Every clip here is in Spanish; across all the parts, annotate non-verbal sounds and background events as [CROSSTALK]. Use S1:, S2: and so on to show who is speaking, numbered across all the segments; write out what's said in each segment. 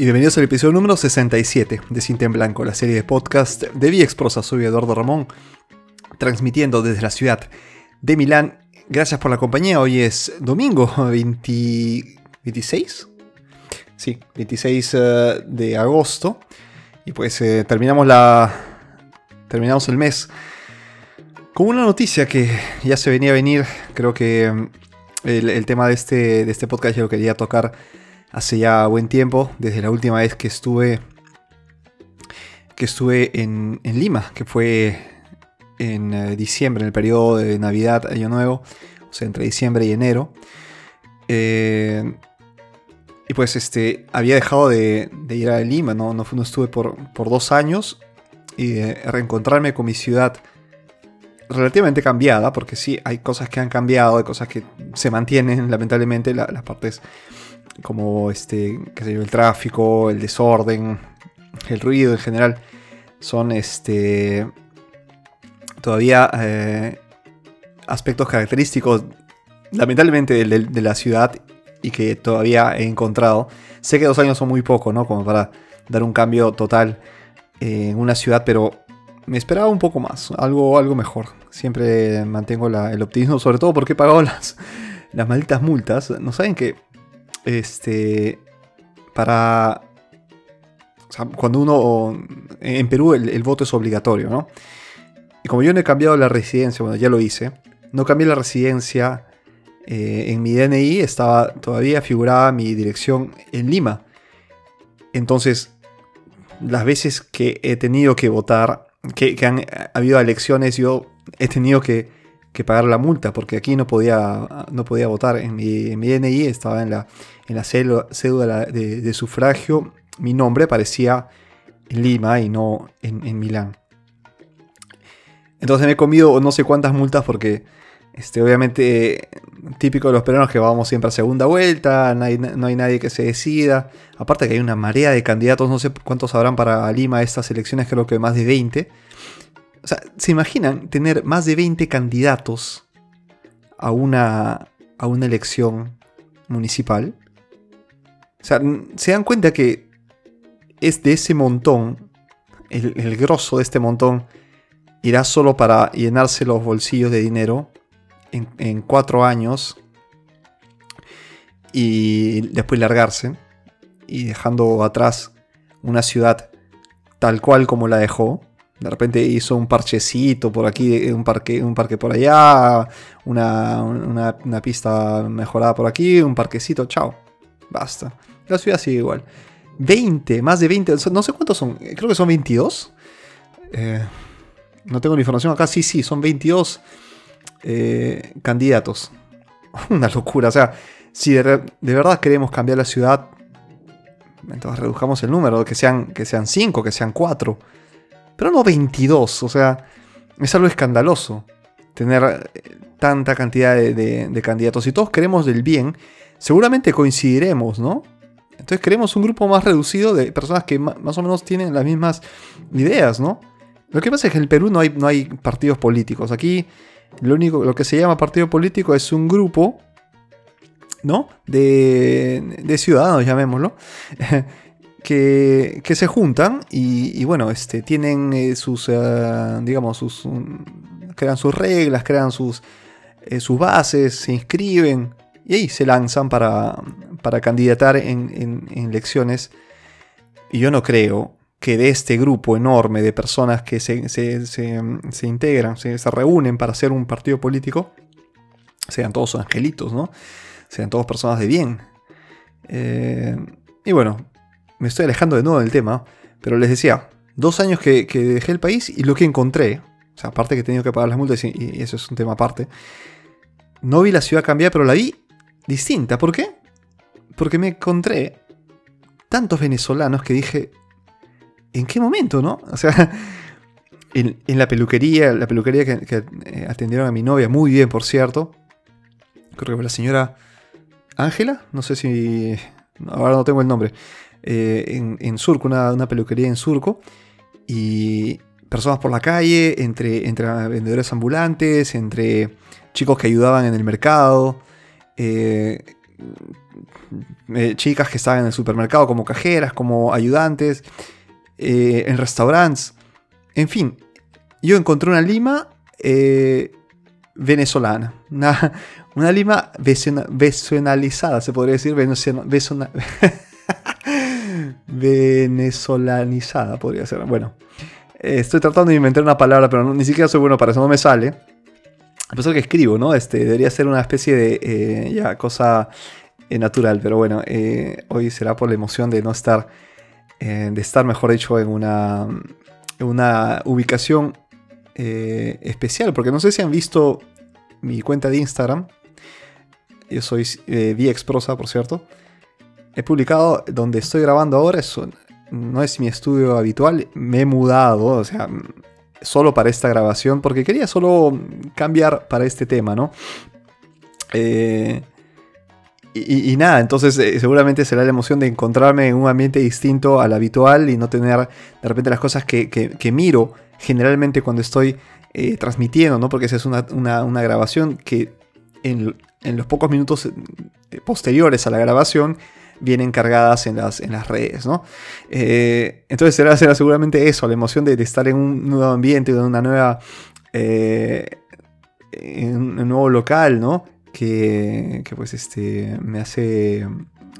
S1: y bienvenidos al episodio número 67 de Cinta en Blanco, la serie de podcast de Viexprosa. Soy Eduardo Ramón, transmitiendo desde la ciudad de Milán. Gracias por la compañía. Hoy es domingo [LAUGHS] 26. Sí, 26 eh, de agosto. Y pues eh, terminamos la. Terminamos el mes con una noticia que ya se venía a venir. Creo que mm, el, tema de este, de este podcast ya lo quería tocar hace ya buen tiempo, desde la última vez que estuve, que estuve en, Lima, que fue en eh, diciembre, en el periodo de Navidad, Año Nuevo, o sea, entre diciembre y enero. Eh, y pues este, había dejado de, ir a Lima, no, no, estuve por, dos años y reencontrarme con mi ciudad relativamente cambiada, porque sí, hay cosas que han cambiado, hay cosas que se mantienen, lamentablemente, las partes como este, qué sé yo, el tráfico, el desorden, el ruido en general, son este, todavía eh, aspectos característicos, lamentablemente, de, la ciudad y que todavía he encontrado. Sé que dos años son muy poco, ¿no? Como para dar un cambio total en una ciudad, pero me esperaba un poco más, algo, algo mejor. Siempre mantengo el optimismo, sobre todo porque he pagado [LAUGHS] las, las malditas multas. No saben que este, para... cuando uno... En Perú el, voto es obligatorio, ¿no? Y como yo no he cambiado la residencia, bueno, ya lo hice, no cambié la residencia eh, en mi DNI, estaba todavía figurada mi dirección en Lima. Entonces, las veces que he tenido que votar, que, que han habido elecciones, yo he tenido que que pagar la multa, porque aquí no podía, no podía votar. En mi, DNI estaba en la, en la cédula, de, sufragio, mi nombre aparecía en Lima y no en, Milán. Entonces me he comido no sé cuántas multas porque este, obviamente típico de los peruanos que vamos siempre a segunda vuelta, no hay, no hay, nadie que se decida. Aparte que hay una marea de candidatos, no sé cuántos habrán para Lima estas elecciones, creo que más de 20. O sea, ¿se imaginan tener más de 20 candidatos a una, a una elección municipal? O sea, ¿se dan cuenta que es de ese montón, el, grosso de este montón, irá solo para llenarse los bolsillos de dinero en, en cuatro años y después largarse y dejando atrás una ciudad tal cual como la dejó? De repente hizo un parchecito por aquí, un parque, un parque por allá, una, pista mejorada por aquí, un parquecito, chao. Basta. La ciudad sigue igual. 20, más de 20, no sé cuántos son, creo que son 22. Eh, no tengo la información acá, sí, sí, son 22 eh, candidatos. [LAUGHS] Una locura, o sea, si de, verdad queremos cambiar la ciudad, entonces redujamos el número, que sean, que sean 5, que sean 4 pero no 22, o sea, es algo escandaloso tener eh, tanta cantidad de, candidatos. Si todos queremos del bien, seguramente coincidiremos, ¿no? Entonces queremos un grupo más reducido de personas que más o menos tienen las mismas ideas, ¿no? Lo que pasa es que en el Perú no hay, no hay partidos políticos. Aquí lo único, lo que se llama partido político es un grupo, ¿no? De, de ciudadanos, llamémoslo, [LAUGHS] que, se juntan y, bueno, este, tienen eh, sus, eh, digamos, sus, crean sus reglas, crean sus, eh, sus bases, se inscriben y ahí se lanzan para, para candidatar en, elecciones. Y yo no creo que de este grupo enorme de personas que se, se, integran, se, reúnen para hacer un partido político, sean todos angelitos, ¿no? Sean todos personas de bien. y bueno, me estoy alejando de nuevo del tema, pero les decía, dos años que, dejé el país y lo que encontré, o sea, aparte que he tenido que pagar las multas y, eso es un tema aparte, no vi la ciudad cambiar, pero la vi distinta. ¿Por qué? Porque me encontré tantos venezolanos que dije, ¿en qué momento, no? O sea, [LAUGHS] en, la peluquería, la peluquería que, eh, atendieron a mi novia, muy bien, por cierto. Creo que fue la señora Ángela, no sé si... Ahora no tengo el nombre. Eh, en, Surco, una, peluquería en Surco, y personas por la calle, entre, entre vendedores ambulantes, entre chicos que ayudaban en el mercado, eh, eh, chicas que estaban en el supermercado como cajeras, como ayudantes, en restaurantes. En fin, yo encontré una lima venezolana. Una, lima venezolanizada, se podría decir. [LAUGHS] venezolanizada, podría ser. Bueno, estoy tratando de inventar una palabra, pero ni siquiera soy bueno para eso, no me sale. A pesar que escribo, ¿no? Este, debería ser una especie de eh, ya, cosa eh, natural, pero bueno, eh, hoy será por la emoción de no estar, de estar, mejor dicho, en una, en una ubicación especial, porque no sé si han visto mi cuenta de Instagram. Yo soy VXProsa, por cierto. He publicado donde estoy grabando ahora, eso no es mi estudio habitual, me he mudado, o sea, solo para esta grabación, porque quería solo cambiar para este tema, ¿no? Eh, y, nada, entonces eh, seguramente será la emoción de encontrarme en un ambiente distinto al habitual y no tener de repente las cosas que, miro generalmente cuando estoy eh, transmitiendo, ¿no? Porque esa es una, grabación que en, en, los pocos minutos posteriores a la grabación vienen cargadas en las, en las redes, ¿no? Eh, entonces será, será, seguramente eso, la emoción de, estar en un nuevo ambiente, en una nueva... Eh, en un nuevo local, ¿no? Que, que, pues este me hace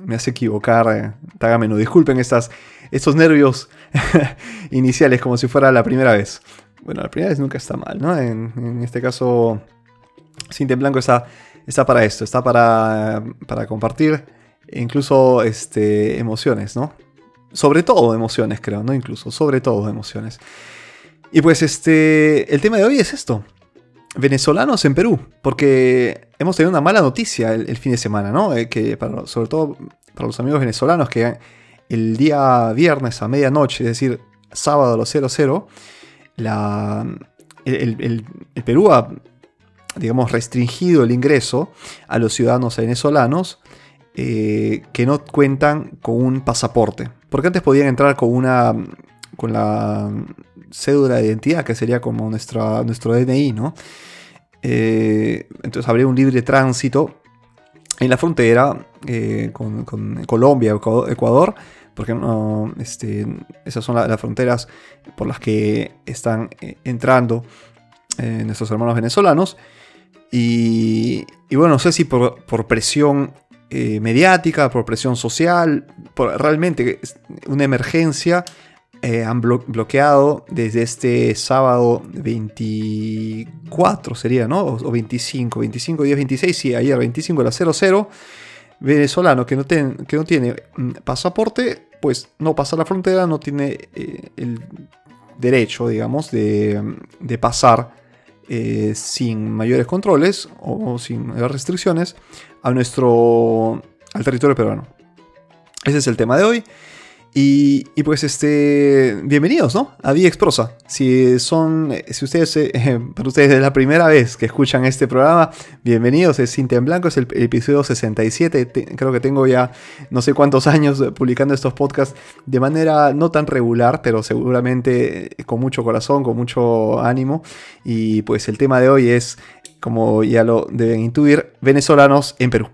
S1: me hace equivocar tágamelo disculpen estas, estos nervios [LAUGHS] iniciales como si fuera la primera vez bueno la primera vez nunca está mal no en, este caso Cinta en Blanco está, está para esto está para, para compartir incluso este, emociones, ¿no? Sobre todo emociones, creo, no incluso, sobre todo emociones. Y pues este, el tema de hoy es esto. Venezolanos en Perú, porque hemos tenido una mala noticia el, fin de semana, ¿no? Eh, que sobre todo para los amigos venezolanos que el día viernes a medianoche, es decir, sábado a los 00, la, el, el Perú ha, digamos, restringido el ingreso a los ciudadanos venezolanos eh, que no cuentan con un pasaporte. Porque antes podían entrar con una. con la cédula de identidad, que sería como nuestra, nuestro DNI, ¿no? Eh, entonces habría un libre tránsito en la frontera eh, con, Colombia, Ecuador, porque no, este, esas son las fronteras por las que están entrando nuestros hermanos venezolanos. Y, bueno, no sé si por presión eh, mediática, por presión social, realmente una emergencia, eh, han bloqueado desde este sábado 24 sería, ¿no? O, 25, 25, días 26, sí, ayer 25 a las 00, venezolano que no, que no tiene mm, pasaporte, pues no pasa la frontera, no tiene eh, el derecho, digamos, de, de pasar sin mayores controles o sin mayores restricciones a nuestro al territorio peruano. Ese es el tema de hoy. Y, pues este, bienvenidos, ¿no? A Vía Prosa. Si son, si ustedes, eh, [LAUGHS] para ustedes es la primera vez que escuchan este programa, bienvenidos, es Cinta en Blanco, es el, episodio 67, creo que tengo ya no sé cuántos años publicando estos podcasts de manera no tan regular, pero seguramente con mucho corazón, con mucho ánimo. Y pues el tema de hoy es como ya lo deben intuir, venezolanos en Perú.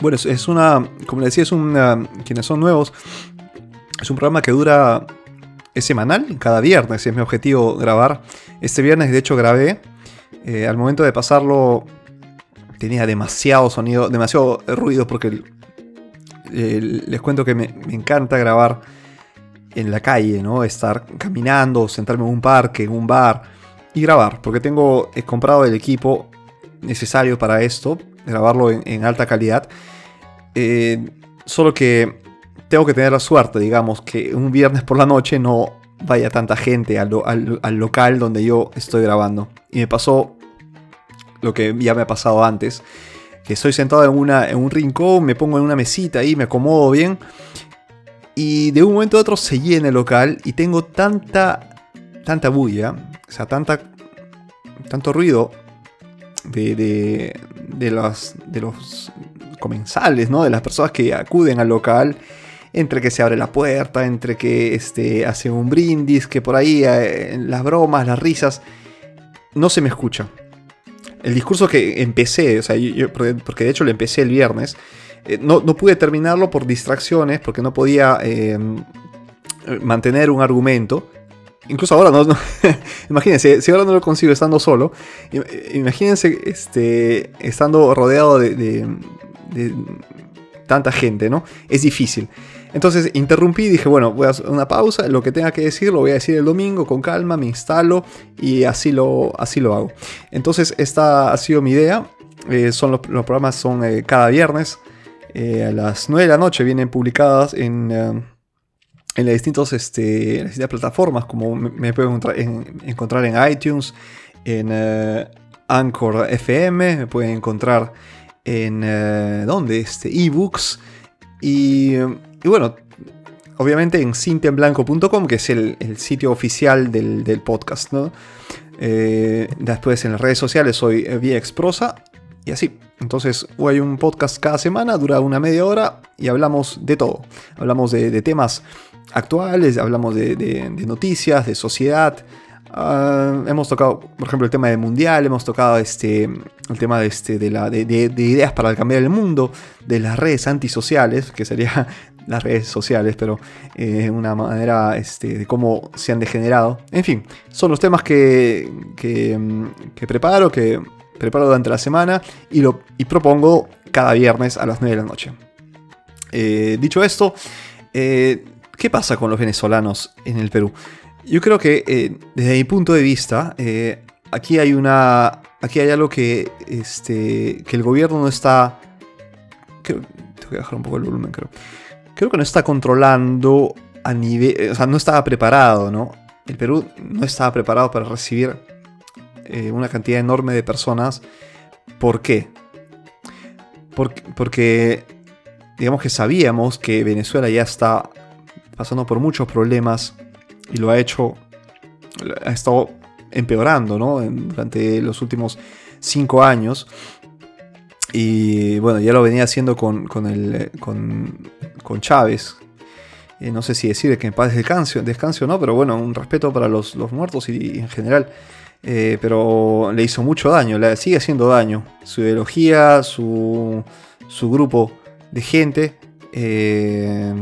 S1: Bueno, es una, como le decía, es una, quienes son nuevos, es un programa que dura semanal, cada viernes es mi objetivo grabar. Este viernes de hecho grabé. Eh, al momento de pasarlo tenía demasiado sonido, demasiado ruido porque les cuento que me, encanta grabar en la calle, ¿no? Estar caminando, sentarme en un parque, en un bar y grabar, porque tengo he comprado el equipo necesario para esto, grabarlo en, alta calidad. Eh, solo que tengo que tener la suerte, digamos, que un viernes por la noche no vaya tanta gente al, local donde yo estoy grabando. Y me pasó lo que ya me ha pasado antes, que estoy sentado en, una, en un rincón, me pongo en una mesita ahí, me acomodo bien, y de un momento a otro se llena el local y tengo tanta, tanta bulla, o sea, tanta, tanto ruido de, de los, de los comensales, ¿no? De las personas que acuden al local entre que se abre la puerta, entre que este, hace un brindis, que por ahí eh, las bromas, las risas, no se me escucha. El discurso que empecé, o sea, porque de hecho lo empecé el viernes, eh, no, pude terminarlo por distracciones, porque no podía em, mantener un argumento. Incluso ahora no, [LAUGHS] imagínense, si ahora no lo consigo estando solo, imagínense este, estando rodeado de, de tanta gente, ¿no? Es difícil. Entonces interrumpí y dije, bueno, voy a hacer una pausa, lo que tenga que decir lo voy a decir el domingo con calma, me instalo y así lo, así lo hago. Entonces esta ha sido mi idea. Eh, son los, programas son eh, cada viernes eh, a las 9 de la noche vienen publicadas en, en las, distintos, este, las distintas plataformas como me, pueden encontrar en, iTunes, en Anchor FM, me pueden encontrar en ¿dónde? Este, ebooks y y bueno, obviamente en cintiaenblanco.com, que es el, sitio oficial del, podcast, ¿no? Eh, después en las redes sociales soy VXProsa y así. Entonces hay un podcast cada semana, dura una media hora y hablamos de todo. Hablamos de, temas actuales, hablamos de, noticias, de sociedad. Ah, hemos tocado, por ejemplo, el tema del mundial, hemos tocado este, el tema de, este, de, de, ideas para cambiar el mundo, de las redes antisociales, que sería las redes sociales, pero eh, una manera este, de cómo se han degenerado. En fin, son los temas que, que, mm, preparo, que preparo durante la semana y, lo, y propongo cada viernes a las 9 de la noche. Eh, dicho esto, eh, ¿qué pasa con los venezolanos en el Perú? Yo creo que desde mi punto de vista, aquí hay una. Aquí hay algo que, este, que el gobierno no está. tengo que bajar un poco el volumen, creo creo que no está controlando a nivel, o sea, no estaba preparado, ¿no? El Perú no estaba preparado para recibir eh, una cantidad enorme de personas. ¿Por qué? Porque, digamos que sabíamos que Venezuela ya está pasando por muchos problemas y lo ha hecho, ha estado empeorando, ¿no? Durante los últimos cinco años. Y bueno, ya lo venía haciendo con, con, con Chávez. Eh, no sé si decir que en paz descanse, descanse o no, pero bueno, un respeto para los, muertos y, en general. Eh, pero le hizo mucho daño, le sigue haciendo daño. Su ideología, su, su grupo de gente eh,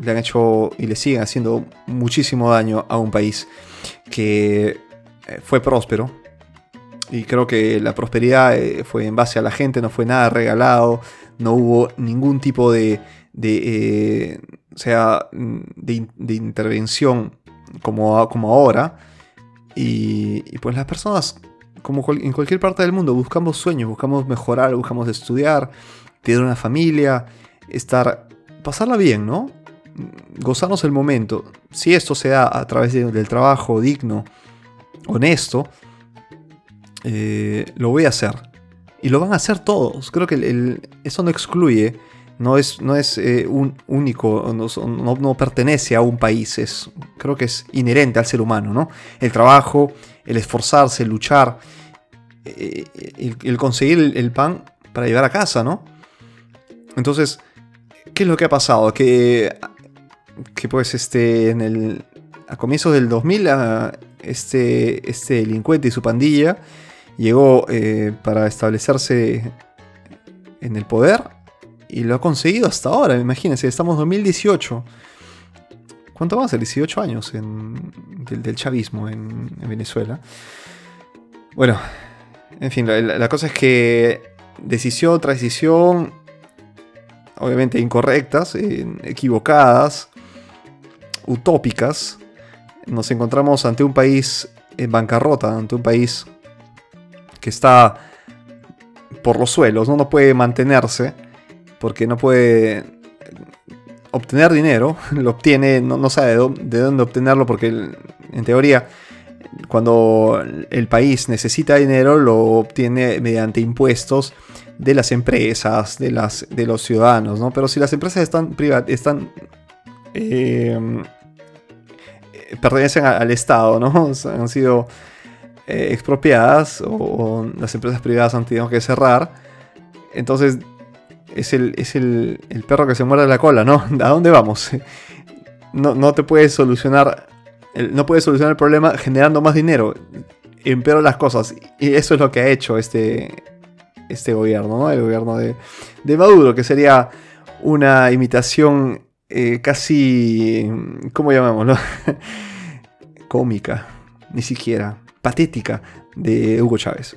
S1: le han hecho y le siguen haciendo muchísimo daño a un país que fue próspero, y creo que la prosperidad eh, fue en base a la gente, no fue nada regalado, no hubo ningún tipo de, de eh, sea, de, intervención como, como ahora. Y, pues las personas, como en cualquier parte del mundo, buscamos sueños, buscamos mejorar, buscamos estudiar, tener una familia, estar, pasarla bien, ¿no? Gozarnos el momento. Si esto se da a través del trabajo digno, honesto, eh, lo voy a hacer. Y lo van a hacer todos. Creo que eso no excluye, no es, no es eh, un único, no, pertenece a un país. Es, creo que es inherente al ser humano, ¿no? El trabajo, el esforzarse, el luchar, eh, el, conseguir el, pan para llevar a casa, ¿no? Entonces, ¿qué es lo que ha pasado? Que, que pues este, en el, a comienzos del 2000, este, este delincuente y su pandilla llegó eh, para establecerse en el poder y lo ha conseguido hasta ahora. Imagínense, estamos en 2018. ¿Cuánto va a ser? 18 años del, chavismo en, Venezuela. Bueno, en fin, la, cosa es que decisión tras decisión, obviamente incorrectas, equivocadas, utópicas, nos encontramos ante un país en bancarrota, ante un país que está por los suelos, ¿no? no puede mantenerse porque no puede obtener dinero, [LAUGHS] lo obtiene, no, sabe de dónde, obtenerlo porque en teoría cuando el país necesita dinero lo obtiene mediante impuestos de las empresas, de, las, de los ciudadanos, ¿no? Pero si las empresas están, están eh, pertenecen al Estado, ¿no? [LAUGHS] han sido eh, expropiadas o, las empresas privadas han tenido que cerrar, Entonces, es el, es el, perro que se muerde la cola, ¿no? [LAUGHS] ¿A dónde vamos? [LAUGHS] No, no te puedes solucionar, no puedes solucionar el problema generando más dinero. Empeora las cosas. Y eso es lo que ha hecho este, este gobierno, ¿no? El gobierno de, de Maduro, que sería una imitación eh, casi, ¿cómo llamámoslo? [LAUGHS] Cómica, ni siquiera, patética de Hugo Chávez.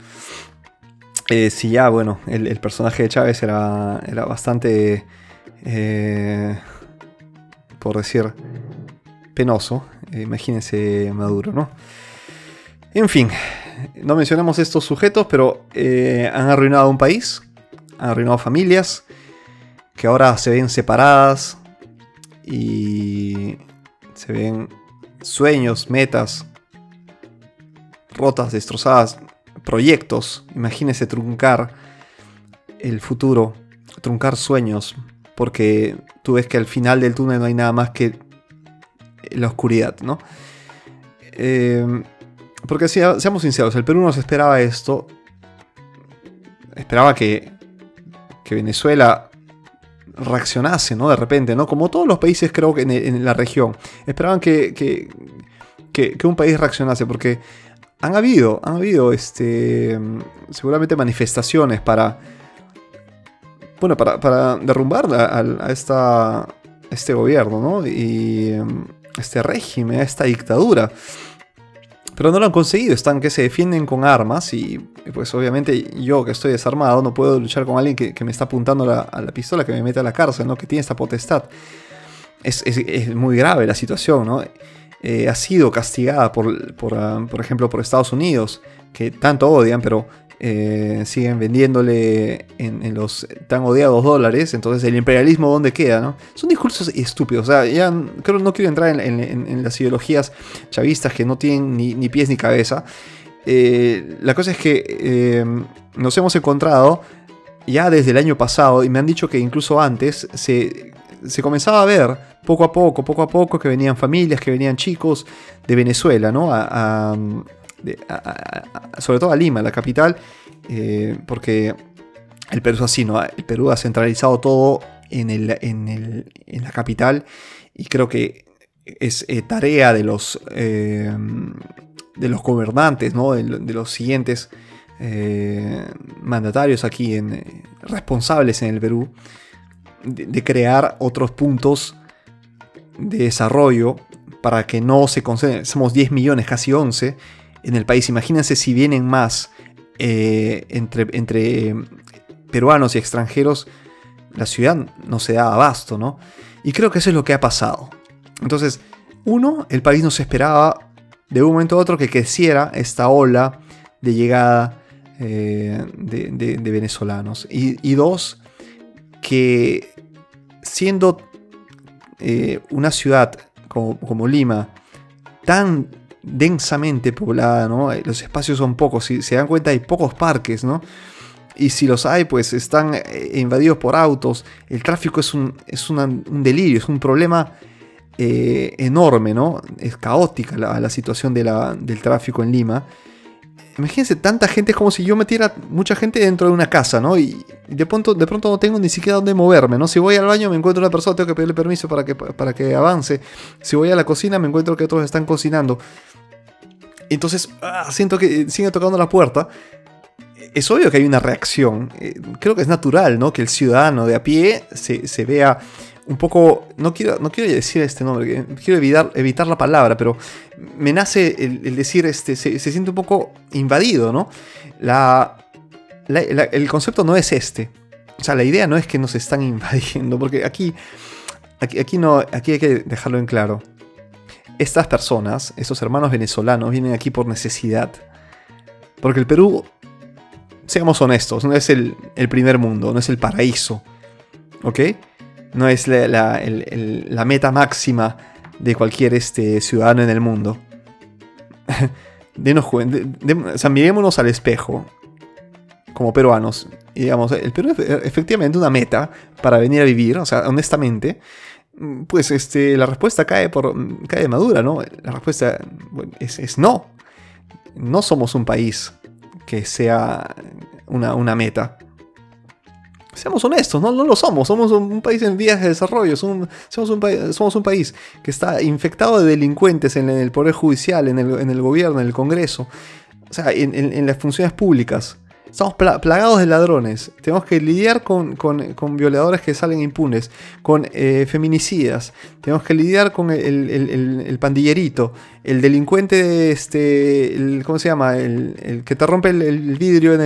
S1: Eh, si ya, bueno, el, personaje de Chávez era, era bastante, eh, por decir, penoso, imagínense Maduro, ¿no? En fin, no mencionamos estos sujetos, pero han arruinado un país, han arruinado familias, que ahora se ven separadas y se ven sueños, metas rotas, destrozadas, proyectos. Imagínese truncar el futuro, truncar sueños, porque tú ves que al final del túnel no hay nada más que la oscuridad, ¿no? Eh, porque seamos sinceros, el Perú no se esperaba esto. Esperaba que, que Venezuela reaccionase, ¿no? De repente, ¿no? Como todos los países creo que en, la región. Esperaban que, que, un país reaccionase porque han habido, han habido, este, seguramente manifestaciones para, bueno, para, derrumbar a, esta, este gobierno, ¿no? Y este régimen, a esta dictadura. Pero no lo han conseguido, están que se defienden con armas y, pues obviamente yo que estoy desarmado no puedo luchar con alguien que, me está apuntando a la pistola, que me mete a la cárcel, ¿no? que tiene esta potestad. Es, muy grave la situación, ¿no? Eh, ha sido castigada por, por, ah, por ejemplo, por Estados Unidos, que tanto odian, pero eh, siguen vendiéndole en, los tan odiados dólares. Entonces, el imperialismo, ¿dónde queda? Son discursos estúpidos. O sea, ya creo no quiero entrar en, las ideologías chavistas que no tienen ni, pies ni cabeza. Eh, la cosa es que nos hemos encontrado ya desde el año pasado, y me han dicho que incluso antes se, se comenzaba a ver poco a poco, poco a poco, que venían familias, que venían chicos de Venezuela, ¿no? sobre todo a Lima, la capital, eh, porque el Perú es así, ¿no? El Perú ha centralizado todo en, en, la capital y creo que es eh, tarea de los, eh, de los gobernantes, ¿no? de, los siguientes mandatarios aquí, en, responsables en el Perú, de crear otros puntos de desarrollo para que no se concentren, somos 10 millones, casi 11, en el país. Imagínense si vienen más eh, entre, entre peruanos y extranjeros, la ciudad no se da abasto, ¿no? Y creo que eso es lo que ha pasado. Entonces, uno, el país no se esperaba de un momento a otro que creciera esta ola de llegada eh, de, venezolanos. Y, dos, que siendo eh, una ciudad como, como Lima tan densamente poblada, ¿no? Eh, los espacios son pocos, si se dan cuenta hay pocos parques, ¿no? Y si los hay, pues están eh, invadidos por autos. El tráfico es un, es un delirio, es un problema enorme, ¿no? Es caótica la, situación del tráfico en Lima. Imagínense, tanta gente, es como si yo metiera mucha gente dentro de una casa, ¿no? Y, de, pronto, de pronto no tengo ni siquiera dónde moverme, ¿no? Si voy al baño me encuentro una persona, tengo que pedirle permiso para que, para que avance. Si voy a la cocina me encuentro que otros están cocinando. Entonces, ah, siento que sigue tocando la puerta. Es obvio que hay una reacción. Eh, creo que es natural, ¿no? Que el ciudadano de a pie se, vea un poco. No quiero, no quiero decir este nombre, quiero evitar, evitar la palabra, pero me nace el, decir, este, se, siente un poco invadido, ¿no? La, el concepto no es este. O sea, la idea no es que nos están [LAUGHS] invadiendo, porque aquí, aquí, aquí, no, aquí hay que dejarlo en claro estas personas, estos hermanos venezolanos, vienen aquí por necesidad. Porque el Perú, seamos honestos, no es el, primer mundo, no es el paraíso. ¿Ok? No es la, meta máxima de cualquier este, ciudadano en el mundo. [LAUGHS] Denos, mirémonos al espejo como peruanos. Y digamos, el Perú es efectivamente una meta para venir a vivir, o sea, honestamente. Pues este, la respuesta cae, por, cae de madura, ¿no? La respuesta es, no. No somos un país que sea una, meta. Seamos honestos, no, no lo somos. Somos un, país en vías de desarrollo. Somos, un, somos un país que está infectado de delincuentes en, el Poder Judicial, en el, gobierno, en el Congreso. O sea, en las funciones públicas. Estamos plagados de ladrones. Tenemos que lidiar con, violadores que salen impunes, con eh, feminicidas. Tenemos que lidiar con el, pandillerito, el delincuente, este, ¿cómo se llama? El, que te rompe el, vidrio en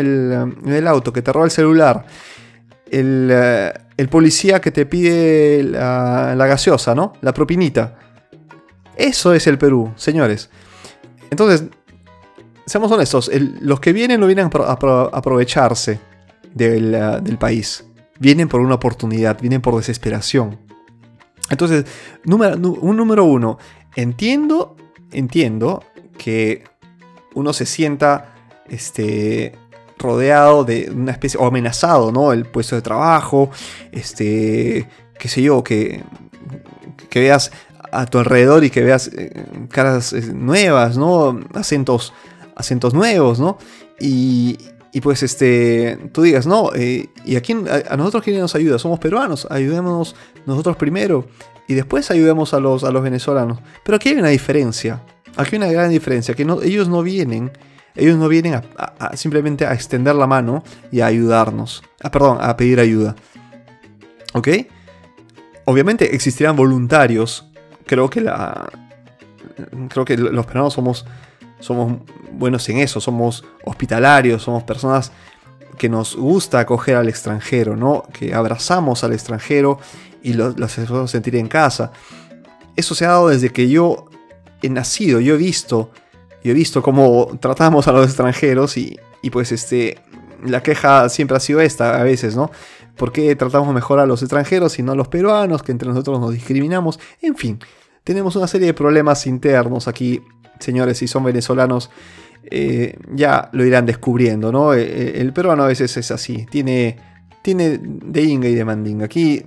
S1: el, auto, que te roba el celular. Eh, el, policía que te pide la, la gaseosa, ¿no? La propinita. Eso es el Perú, señores. Entonces, seamos honestos, los que vienen no vienen a, aprovecharse del, país. Vienen por una oportunidad, vienen por desesperación. Entonces, número, un número uno, entiendo, entiendo que uno se sienta este, rodeado de una especie, o amenazado, ¿no? El puesto de trabajo, este, qué sé yo, que, que veas a tu alrededor y que veas eh, caras eh, nuevas, ¿no? Acentos acentos nuevos, ¿no? Y, pues este, tú digas, no, eh, ¿y a, quién, a, nosotros quién nos ayuda? Somos peruanos, ayudémonos nosotros primero y después ayudemos a los, a los venezolanos. Pero aquí hay una diferencia, aquí hay una gran diferencia, que no, ellos no vienen, ellos no vienen simplemente a extender la mano y a ayudarnos, ah, perdón, a pedir ayuda. ¿Ok? Obviamente existirán voluntarios, creo que la... Creo que los peruanos somos somos buenos en eso, somos hospitalarios, somos personas que nos gusta acoger al extranjero, ¿no? Que abrazamos al extranjero y los, hacemos sentir en casa. Eso se ha dado desde que yo he nacido, yo he visto, yo he visto cómo tratamos a los extranjeros y, pues este, la queja siempre ha sido esta a veces, ¿no? ¿Por qué tratamos mejor a los extranjeros y no a los peruanos, que entre nosotros nos discriminamos? En fin, tenemos una serie de problemas internos aquí señores, si son venezolanos, eh, ya lo irán descubriendo, ¿no? Eh, eh, el, peruano a veces es así, tiene, tiene de inga y de mandinga. Aquí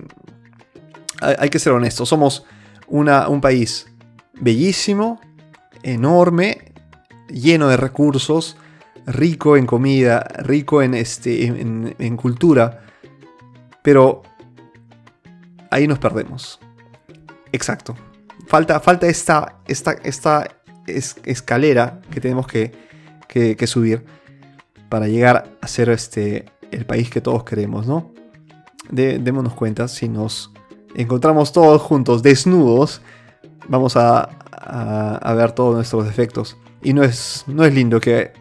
S1: hay, que ser honestos, somos una, un país bellísimo, enorme, lleno de recursos, rico en comida, rico en, este, en, cultura, pero ahí nos perdemos. Exacto. Falta, falta esta, esta, esta escalera que tenemos que, subir para llegar a ser este, el país que todos queremos, ¿no? démonos cuenta, si nos encontramos todos juntos desnudos, vamos a, ver todos nuestros defectos. Y no es, no es lindo que,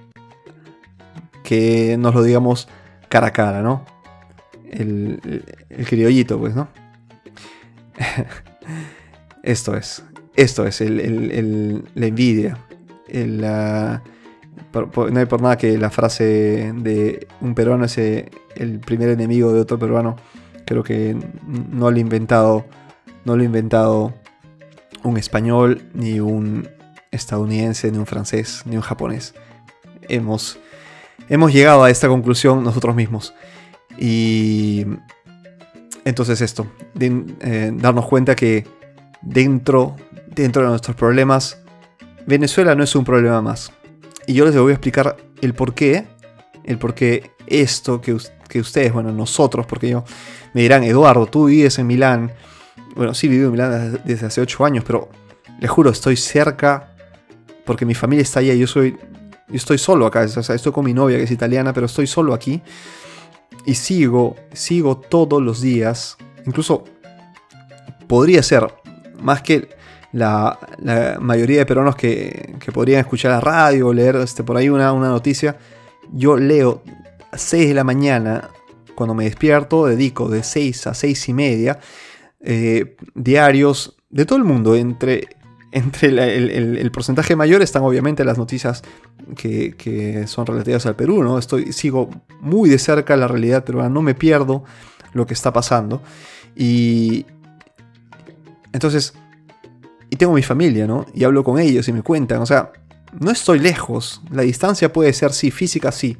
S1: que nos lo digamos cara a cara, ¿no? El, el criollito, pues, ¿no? [LAUGHS] Esto es. Esto es el, la envidia. no hay por nada que la frase de un peruano es eh, el primer enemigo de otro peruano. Creo que no lo inventado. No lo ha inventado un español, ni un estadounidense, ni un francés, ni un japonés. Hemos, hemos llegado a esta conclusión nosotros mismos. Y entonces esto, eh, darnos cuenta que dentro dentro de nuestros problemas, Venezuela no es un problema más. Y yo les voy a explicar el por qué, el por qué esto que, que ustedes, bueno, nosotros, porque yo, me dirán, Eduardo, tú vives en Milán. Bueno, sí, vivo en Milán desde hace 8 años, pero les juro, estoy cerca porque mi familia está allá. Yo soy, yo estoy solo acá, o sea, estoy con mi novia que es italiana, pero estoy solo aquí. Y sigo, sigo todos los días. Incluso podría ser más que la, mayoría de peruanos que, podrían escuchar la radio o leer este, por ahí una, una noticia, yo leo a 6 de la mañana, cuando me despierto, dedico de 6 a 6 y media eh, diarios de todo el mundo. Entre, entre el, porcentaje mayor están obviamente las noticias que, son relativas al Perú. ¿no? Estoy, sigo muy de cerca la realidad peruana, no me pierdo lo que está pasando. Y entonces y tengo mi familia, ¿no? Y hablo con ellos y me cuentan, o sea, no estoy lejos, la distancia puede ser sí, física sí,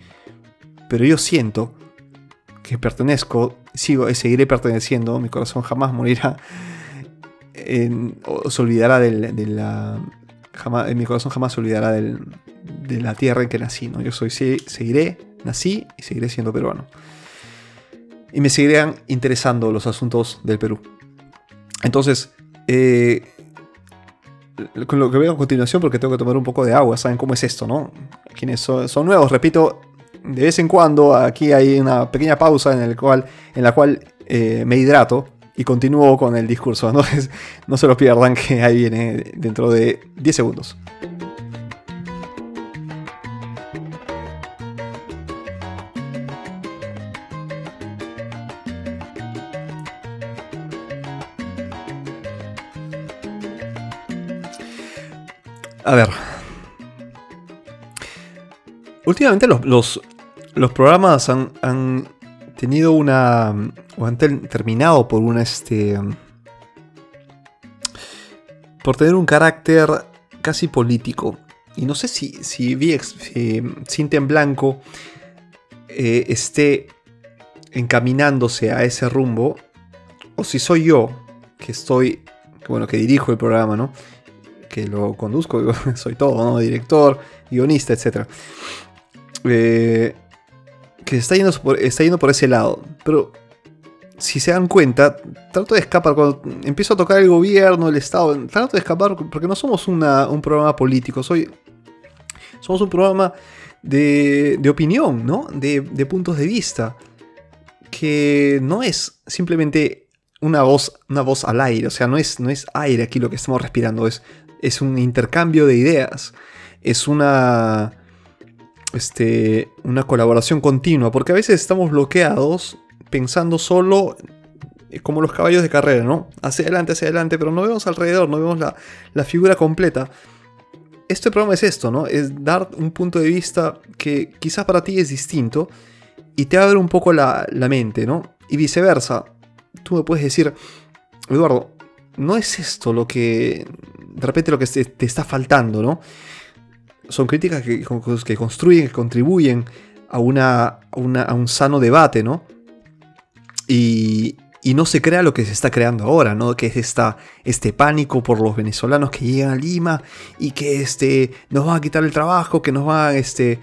S1: pero yo siento que pertenezco, sigo y seguiré perteneciendo, mi corazón jamás morirá, se olvidará de la... Jamás, mi corazón jamás se olvidará de la tierra en que nací, ¿no? Yo soy, seguiré, nací y seguiré siendo peruano. y me seguirían interesando los asuntos del Perú. Entonces, eh, con lo que veo a continuación, porque tengo que tomar un poco de agua, saben cómo es esto, ¿no? Quienes son, nuevos, repito, de vez en cuando aquí hay una pequeña pausa en, el cual, en la cual eh, me hidrato y continúo con el discurso. [LAUGHS] No se lo pierdan que ahí viene dentro de 10 segundos. A ver. Últimamente los, los, programas han, tenido una. o han terminado por una. Este, por tener un carácter casi político. Y no sé si, si VX, si Cinta en Blanco eh, esté encaminándose a ese rumbo. O si soy yo, que estoy. bueno, que dirijo el programa, ¿no? que lo conduzco, [LAUGHS] soy todo, ¿no? Director, guionista, etc. Eh, que está yendo, por, está yendo por ese lado. Pero si se dan cuenta, trato de escapar. Cuando empiezo a tocar el gobierno, el Estado, trato de escapar porque no somos un programa político. Soy, somos un programa de, de opinión, ¿no? De, de, puntos de vista. Que no es simplemente una voz, una voz al aire. O sea, no es, no es aire aquí lo que estamos respirando. Es es un intercambio de ideas, es una, este, una colaboración continua, porque a veces estamos bloqueados pensando solo como los caballos de carrera, ¿no? Hacia adelante, hacia adelante, pero no vemos alrededor, no vemos la, figura completa. Este programa es esto, ¿no? Es dar un punto de vista que quizás para ti es distinto y te abre un poco la, la mente, ¿no? Y viceversa. Tú me puedes decir, Eduardo, no es esto lo que de repente lo que te está faltando, ¿no? Son críticas que, que construyen, que contribuyen a, una, un sano debate, ¿no? Y, y, no se crea lo que se está creando ahora, ¿no? Que es esta, este pánico por los venezolanos que llegan a Lima y que este, nos van a quitar el trabajo, que nos van este,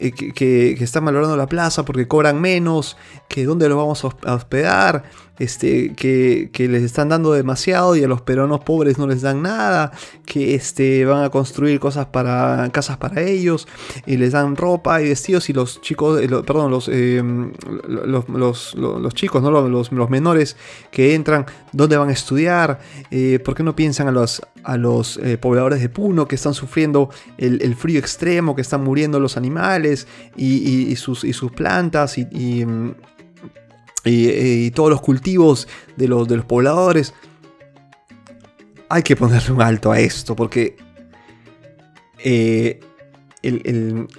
S1: eh, que, que, están valorando la plaza porque cobran menos, que dónde los vamos a hospedar, este, que, les están dando demasiado y a los peruanos pobres no les dan nada, que este, van a construir cosas para, casas para ellos y les dan ropa y vestidos y los chicos, eh, perdón, los, em, los, chicos, ¿no? los, menores que entran, ¿dónde van a estudiar? Eh, ¿Por qué no piensan a los, a los eh, pobladores de Puno que están sufriendo el, frío extremo, que están muriendo los animales y, sus, y sus plantas y y, todos los cultivos de los, de los pobladores. Hay que ponerle un alto a esto porque eh,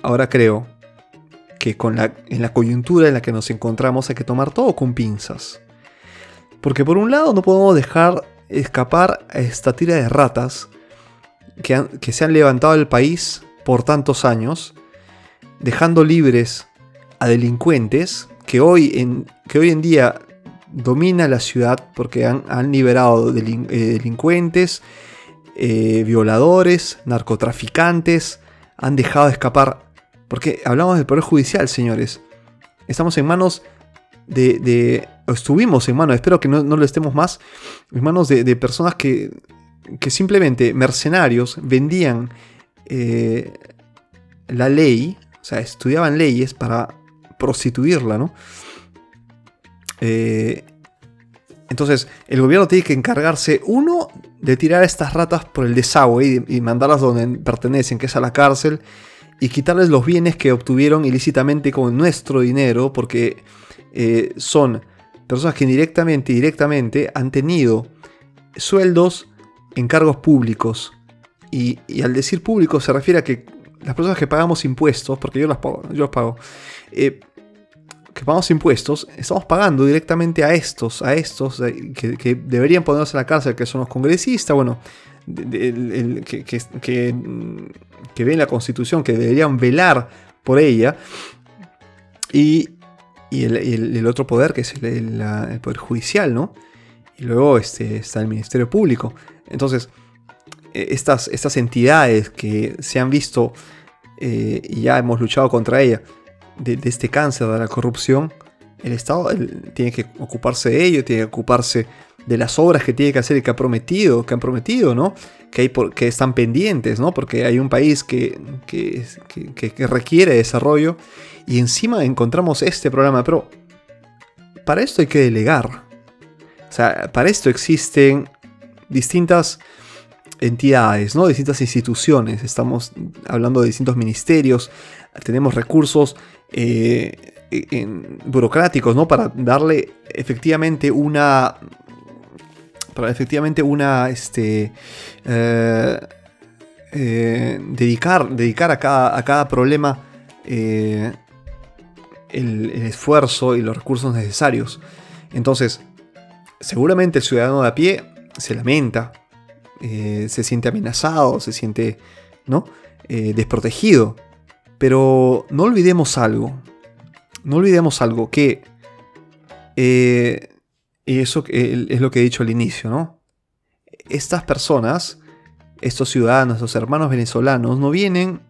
S1: ahora creo que con la, en la coyuntura en la que nos encontramos hay que tomar todo con pinzas. Porque por un lado no podemos dejar escapar a esta tira de ratas que, que se han levantado el país por tantos años, dejando libres a delincuentes que hoy en, que hoy en día domina la ciudad porque han, liberado eh, delincuentes, eh, violadores, narcotraficantes, han dejado de escapar. Porque hablamos del Poder Judicial, señores. Estamos en manos de... estuvimos en manos, espero que no, lo estemos más, en manos de, personas que, que, simplemente, mercenarios, vendían eh, la ley, o sea, estudiaban leyes para prostituirla, ¿no? Eh, entonces, el gobierno tiene que encargarse, uno, de tirar a estas ratas por el desagüe y, mandarlas donde pertenecen, que es a la cárcel, y quitarles los bienes que obtuvieron ilícitamente con nuestro dinero, porque eh, son personas que indirectamente y directamente han tenido sueldos en cargos públicos. Y, al decir públicos se refiere a que las personas que pagamos impuestos, porque yo las pago, yo los pago, eh, que pagamos impuestos, estamos pagando directamente a estos, a estos eh, que, deberían ponerse en la cárcel, que son los congresistas, bueno, que, ven la constitución, que deberían velar por ella, y, el, otro poder, que es el, poder judicial, ¿no? Y luego este, está el Ministerio Público. Entonces, e, estas, estas entidades que se han visto eh, y ya hemos luchado contra ella, de, este cáncer de la corrupción, el Estado tiene que ocuparse de ello, tiene que ocuparse de las obras que tiene que hacer y que ha prometido, que han prometido, ¿no? Que, hay que están pendientes, ¿no? Porque hay un país que, que, que, requiere desarrollo y encima encontramos este programa, pero para esto hay que delegar. O sea, para esto existen distintas entidades, ¿no? distintas instituciones. Estamos hablando de distintos ministerios, tenemos recursos eh, burocráticos, ¿no? Para darle efectivamente una para efectivamente una, este, eh, eh, dedicar, dedicar a cada, a cada problema el, esfuerzo y los recursos necesarios. Entonces, seguramente el ciudadano de a pie se lamenta, se siente amenazado, se siente ¿no? desprotegido. Pero no olvidemos algo. No olvidemos algo que y eso es lo que he dicho al inicio, ¿no? Estas personas, estos ciudadanos, estos hermanos venezolanos, no vienen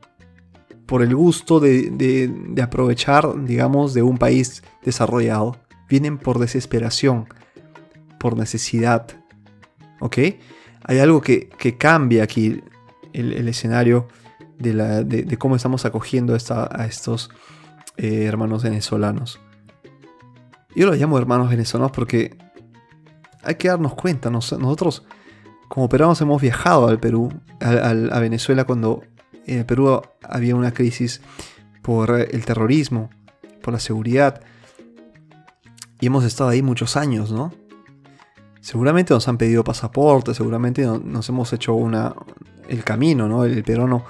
S1: por el gusto de, aprovechar, digamos, de un país desarrollado. Vienen por desesperación, por necesidad. ¿Ok? Hay algo que, cambia aquí el, escenario de, cómo estamos acogiendo a estos eh, hermanos venezolanos. Yo los llamo hermanos venezolanos porque hay que darnos cuenta, nosotros como peruanos hemos viajado al Perú, a, Venezuela cuando en el Perú había una crisis por el terrorismo, por la seguridad. Y hemos estado ahí muchos años, ¿no? Seguramente nos han pedido pasaporte, seguramente nos hemos hecho una, el camino, ¿no? El, peruano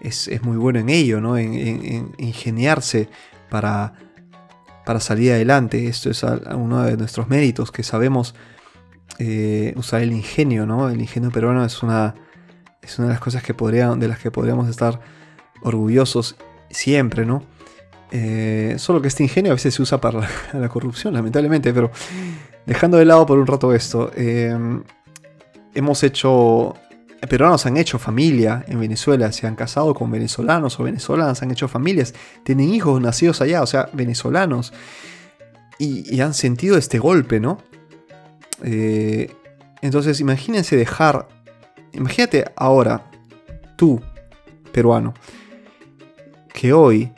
S1: es, muy bueno en ello, ¿no? En, ingeniarse para, para salir adelante. Esto es uno de nuestros méritos, que sabemos eh, usar el ingenio, ¿no? El ingenio peruano es una, es una de las cosas que de las que podríamos estar orgullosos siempre, ¿no? Eh, solo que este ingenio a veces se usa para la, [LAUGHS] corrupción, lamentablemente, pero dejando de lado por un rato esto, eh, hemos hecho, peruanos han hecho familia en Venezuela, se han casado con venezolanos o venezolanas, han hecho familias, tienen hijos nacidos allá, o sea, venezolanos, y han sentido este golpe, ¿no? Eh, entonces imagínense dejar, imagínate ahora, tú, peruano, que hoy,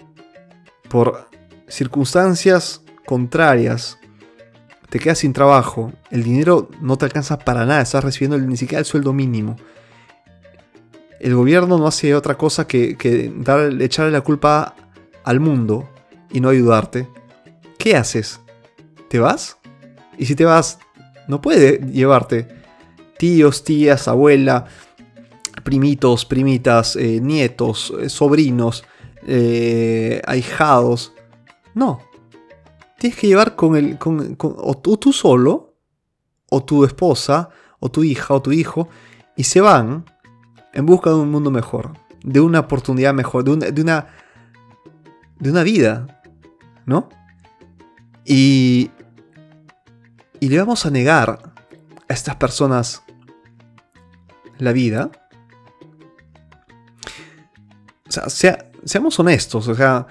S1: por circunstancias contrarias, te quedas sin trabajo, el dinero no te alcanza para nada, estás recibiendo ni siquiera el sueldo mínimo. El gobierno no hace otra cosa que, que echarle la culpa al mundo y no ayudarte. ¿Qué haces? ¿Te vas? Y si te vas, no puede llevarte tíos, tías, abuela, primitos, primitas, eh, nietos, eh, sobrinos, eh, ahijados. No. Tienes que llevar con el. Con, o, tú, solo, o tu esposa, o tu hija, o tu hijo, y se van en busca de un mundo mejor, de una oportunidad mejor, de una, de una, de una vida, ¿no? Y y le vamos a negar a estas personas la vida. O sea, seamos honestos, o sea,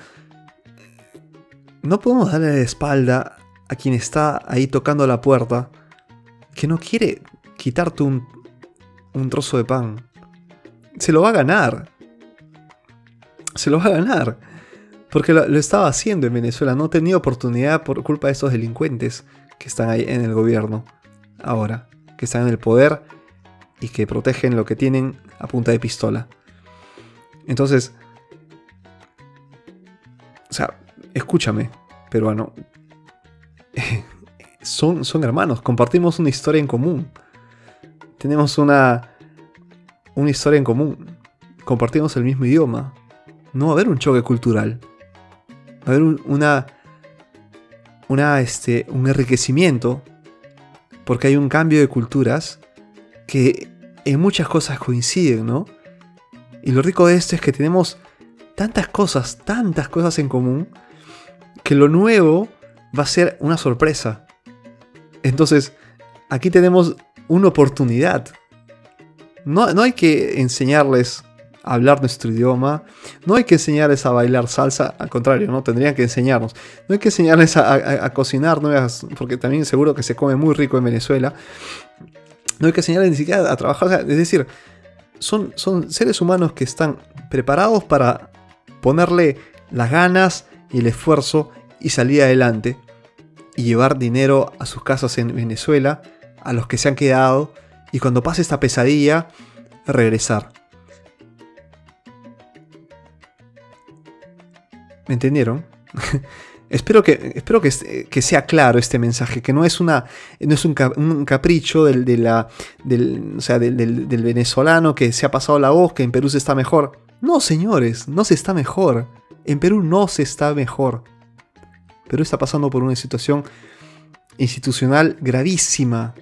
S1: no podemos darle la espalda a quien está ahí tocando la puerta que no quiere quitarte un, un trozo de pan. Se lo va a ganar. Se lo va a ganar. Porque lo, estaba haciendo en Venezuela. No tenía oportunidad por culpa de estos delincuentes que están ahí en el gobierno ahora, que están en el poder y que protegen lo que tienen a punta de pistola. Entonces, o sea, escúchame, peruano. [LAUGHS] son, son hermanos, compartimos una historia en común. Tenemos una, una historia en común. Compartimos el mismo idioma. No va a haber un choque cultural. Va a haber una una, este, un enriquecimiento, porque hay un cambio de culturas que en muchas cosas coinciden, ¿no? Y lo rico de esto es que tenemos tantas cosas, tantas cosas en común, que lo nuevo va a ser una sorpresa. Entonces, aquí tenemos una oportunidad. No, no hay que enseñarles hablar nuestro idioma. No hay que enseñarles a bailar salsa, al contrario, ¿no? Tendrían que enseñarnos. No hay que enseñarles a, cocinar, porque también seguro que se come muy rico en Venezuela. No hay que enseñarles ni siquiera a trabajar. es decir, son, son seres humanos que están preparados para ponerle las ganas y el esfuerzo y salir adelante y llevar dinero a sus casas en Venezuela, a los que se han quedado, y cuando pase esta pesadilla, regresar. ¿Me entendieron? [LAUGHS] espero que, espero que, sea claro este mensaje, que no es, una, no es un, capricho del, del, o sea, del, del, venezolano que se ha pasado la voz, que en Perú se está mejor. No, señores, no se está mejor. En Perú no se está mejor. Perú está pasando por una situación institucional gravísima.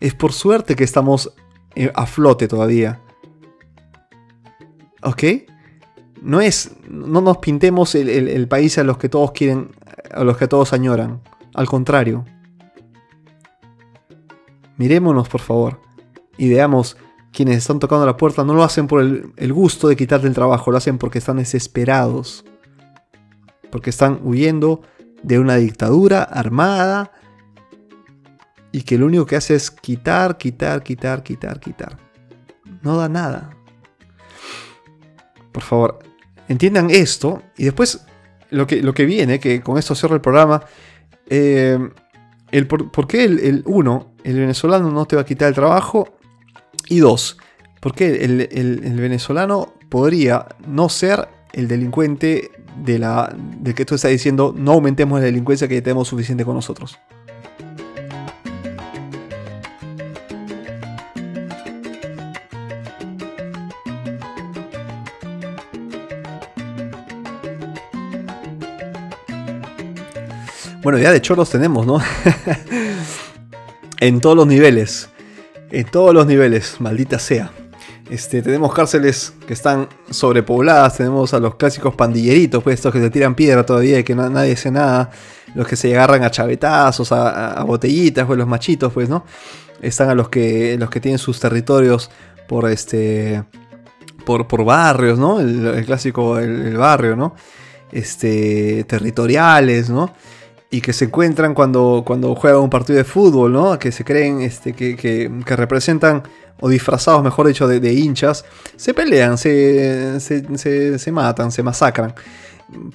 S1: Es por suerte que estamos eh, a flote todavía. ¿Ok? No es. No nos pintemos el, país a los que todos quieren. A los que todos añoran. Al contrario. Mirémonos, por favor. Y veamos quienes están tocando la puerta no lo hacen por el, el, gusto de quitarte el trabajo, lo hacen porque están desesperados. Porque están huyendo de una dictadura armada y que lo único que hace es quitar, quitar, quitar, quitar, quitar. No da nada. Por favor, entiendan esto y después lo que, lo que viene, que con esto cierro el programa, eh, el por, qué el, uno, el venezolano no te va a quitar el trabajo y dos, por qué el, el venezolano podría no ser el delincuente de, la, de que tú estás diciendo no aumentemos la delincuencia que ya tenemos suficiente con nosotros. Bueno, ya de hecho los tenemos, ¿no? en todos los niveles. En todos los niveles, maldita sea. Este, tenemos cárceles que están sobrepobladas, tenemos a los clásicos pandilleritos, pues estos que se tiran piedra todavía y que nadie hace nada, los que se agarran a chavetazos, a, botellitas, pues los machitos, pues, ¿no? Están a los que, los que tienen sus territorios por este. Por, por barrios, ¿no? El, clásico, el, barrio, ¿no? Este. territoriales, ¿no? Y que se encuentran cuando, cuando juegan un partido de fútbol, ¿no? Que se creen este, que, que, representan o disfrazados, mejor dicho, de, hinchas, se pelean, se, se, matan, se masacran.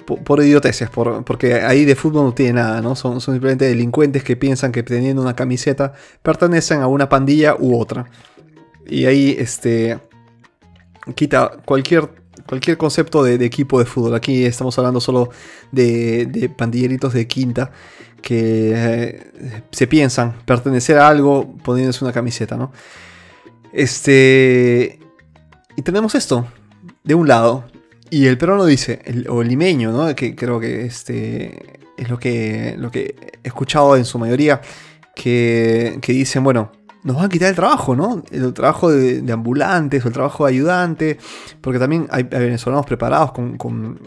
S1: Por, idioteces, por, porque ahí de fútbol no tiene nada, ¿no? Son, son, simplemente delincuentes que piensan que teniendo una camiseta pertenecen a una pandilla u otra. Y ahí este, quita cualquier, cualquier concepto de, equipo de fútbol. Aquí estamos hablando solo de, de pandilleritos de quinta que eh, se piensan pertenecer a algo poniéndose una camiseta, ¿no? Este. Y tenemos esto, de un lado. Y el peruano dice, o el limeño, ¿no? Que creo que este es lo que, lo que he escuchado en su mayoría, que, que dicen, bueno, nos van a quitar el trabajo, ¿no? El trabajo de, ambulantes o el trabajo de ayudante, porque también hay, venezolanos preparados con, con,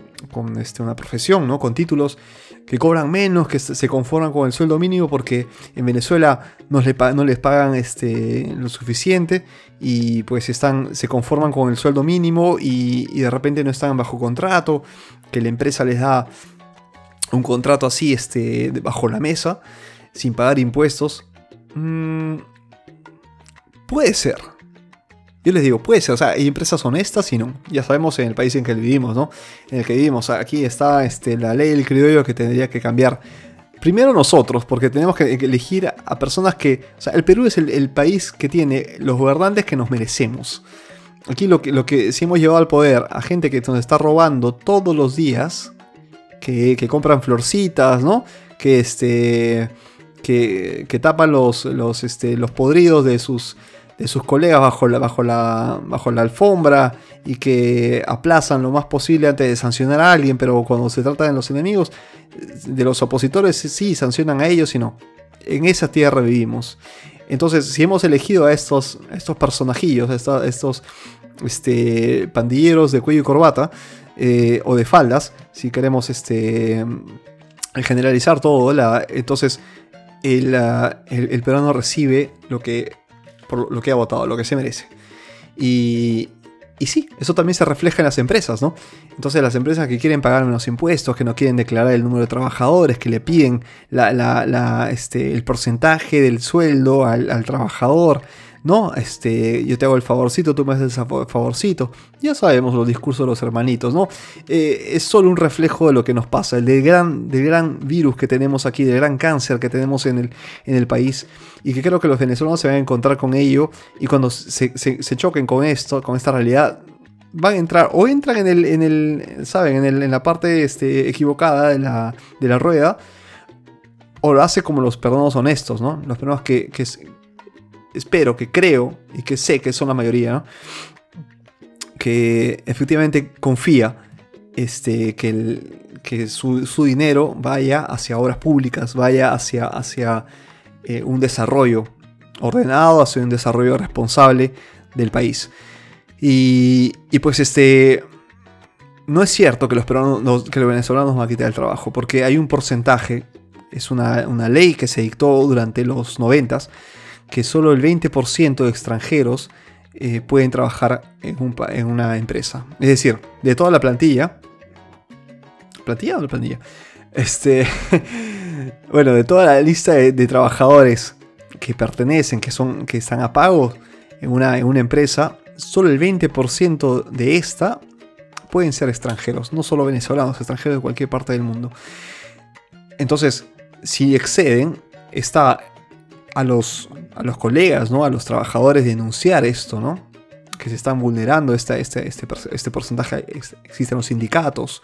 S1: este, una profesión, ¿no? Con títulos que cobran menos, que se conforman con el sueldo mínimo porque en Venezuela no, les pagan este, lo suficiente y pues están, se conforman con el sueldo mínimo y, de repente no están bajo contrato, que la empresa les da un contrato así este, bajo la mesa, sin pagar impuestos. Mm, puede ser, yo les digo, puede ser, o sea, hay empresas honestas y no. Ya sabemos en el país en que vivimos, ¿no? En el que vivimos. Aquí está este, la ley del criollo que tendría que cambiar. Primero nosotros, porque tenemos que elegir a personas que... O sea, el Perú es el, país que tiene los gobernantes que nos merecemos. Aquí lo que, lo que si hemos llevado al poder a gente que nos está robando todos los días, que, compran florcitas, ¿no? Que este... Que, que tapan los, los, este, los podridos de sus, de sus colegas bajo la, bajo, la, bajo la alfombra y que aplazan lo más posible antes de sancionar a alguien, pero cuando se trata de los enemigos, de los opositores, sí sancionan a ellos y no. En esa tierra vivimos. Entonces, si hemos elegido a estos, estos personajillos, estos, estos este, pandilleros de cuello y corbata, eh, o de faldas, si queremos este, generalizar todo, entonces el, el, el peruano recibe lo que por lo que ha votado, lo que se merece. Y, Y sí, eso también se refleja en las empresas, ¿no? Entonces las empresas que quieren pagar menos impuestos, que no quieren declarar el número de trabajadores, que le piden este, el porcentaje del sueldo al, trabajador, ¿no? Este, yo te hago el favorcito, tú me haces el favorcito. Ya sabemos los discursos de los hermanitos, ¿no? Eh, es solo un reflejo de lo que nos pasa, el del gran, del gran virus que tenemos aquí, del gran cáncer que tenemos en el, en el país y que creo que los venezolanos se van a encontrar con ello y cuando se, choquen con esto, con esta realidad, van a entrar o entran en el, en el ¿saben? En, la parte este, equivocada de la, de la rueda o lo hace como los peruanos honestos, ¿no? Los peruanos que, espero, que creo y que sé que son la mayoría. Que efectivamente confía este, que, que su, su, dinero vaya hacia obras públicas, vaya hacia, hacia eh, un desarrollo ordenado, hacia un desarrollo responsable del país. Y, pues este, no es cierto que los, peruanos, que los venezolanos van a quitar el trabajo, porque hay un porcentaje, es una, ley que se dictó durante los 90, que solo el 20% de extranjeros eh, pueden trabajar en, una empresa. Es decir, de toda la plantilla, ¿plantilla o no plantilla? Este, [LAUGHS] Bueno, de toda la lista de, trabajadores que pertenecen, que, son, que están a pago en una, en una empresa, solo el 20% de esta pueden ser extranjeros, no solo venezolanos, extranjeros de cualquier parte del mundo. Entonces, si exceden, está a los, a los colegas, ¿no? a los trabajadores denunciar esto, ¿no? que se están vulnerando este, este, este, porcentaje, existen los sindicatos.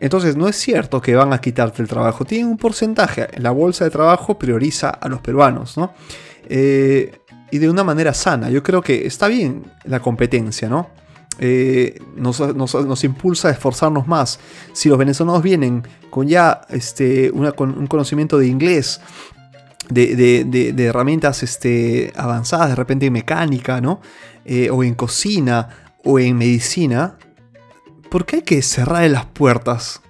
S1: Entonces no es cierto que van a quitarte el trabajo, tienen un porcentaje. La bolsa de trabajo prioriza a los peruanos, ¿no? Eh, y de una manera sana. Yo creo que está bien la competencia, ¿no? Eh, nos, impulsa a esforzarnos más. Si los venezolanos vienen con ya este, un conocimiento de inglés, de, herramientas este, avanzadas, de repente en mecánica, ¿no? Eh, o en cocina, o en medicina, ¿por qué hay que cerrar las puertas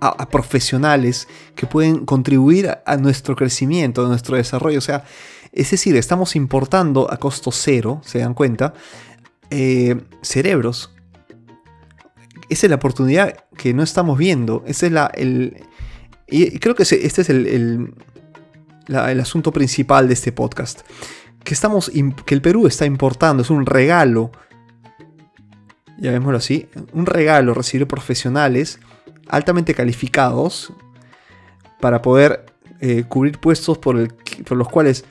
S1: a, profesionales que pueden contribuir a, nuestro crecimiento, a nuestro desarrollo? O sea, es decir, estamos importando a costo cero, se dan cuenta, eh, cerebros. Esa es la oportunidad que no estamos viendo. Ese es la, el, y creo que este es el asunto principal de este podcast. Que, estamos, que el Perú está importando, es un regalo llamémoslo así, un regalo recibir profesionales altamente calificados para poder eh, cubrir puestos por, los cuales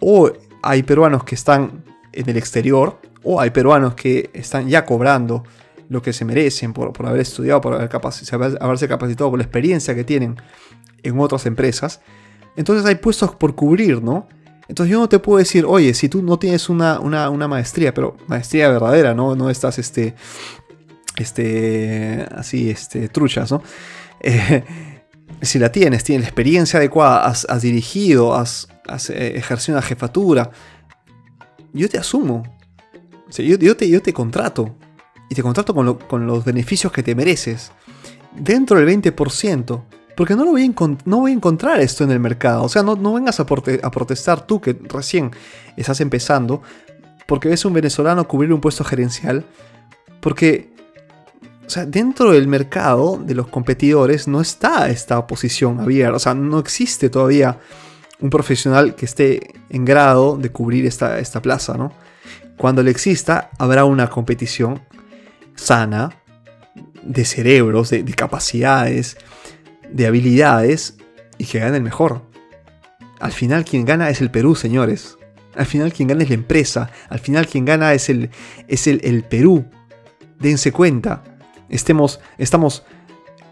S1: o hay peruanos que están en el exterior o hay peruanos que están ya cobrando lo que se merecen por, haber estudiado, por haber haberse capacitado, por la experiencia que tienen en otras empresas. Entonces hay puestos por cubrir, ¿no? Entonces yo no te puedo decir, oye, si tú no tienes una, maestría, pero maestría verdadera, ¿no? No estás, este, este, así, este, truchas, ¿no? Eh, si la tienes, tienes la experiencia adecuada, has, dirigido, has, eh, ejercido una jefatura, yo te asumo. yo, te, yo te contrato. Y te contrato con, con los beneficios que te mereces. Dentro del 20%. Porque no, lo voy, a no voy a encontrar esto en el mercado. O sea, no, no vengas a, protestar tú que recién estás empezando porque ves un venezolano cubrir un puesto gerencial. Porque, o sea, dentro del mercado de los competidores no está esta posición abierta. O sea, no existe todavía un profesional que esté en grado de cubrir esta, esta plaza, ¿no? Cuando le exista, habrá una competición sana de cerebros, de capacidades, de habilidades y que gane el mejor. Al final quien gana es el Perú, señores. Al final quien gana es la empresa. Al final quien gana es el, es el, Perú. Dense cuenta. Estemos, estamos,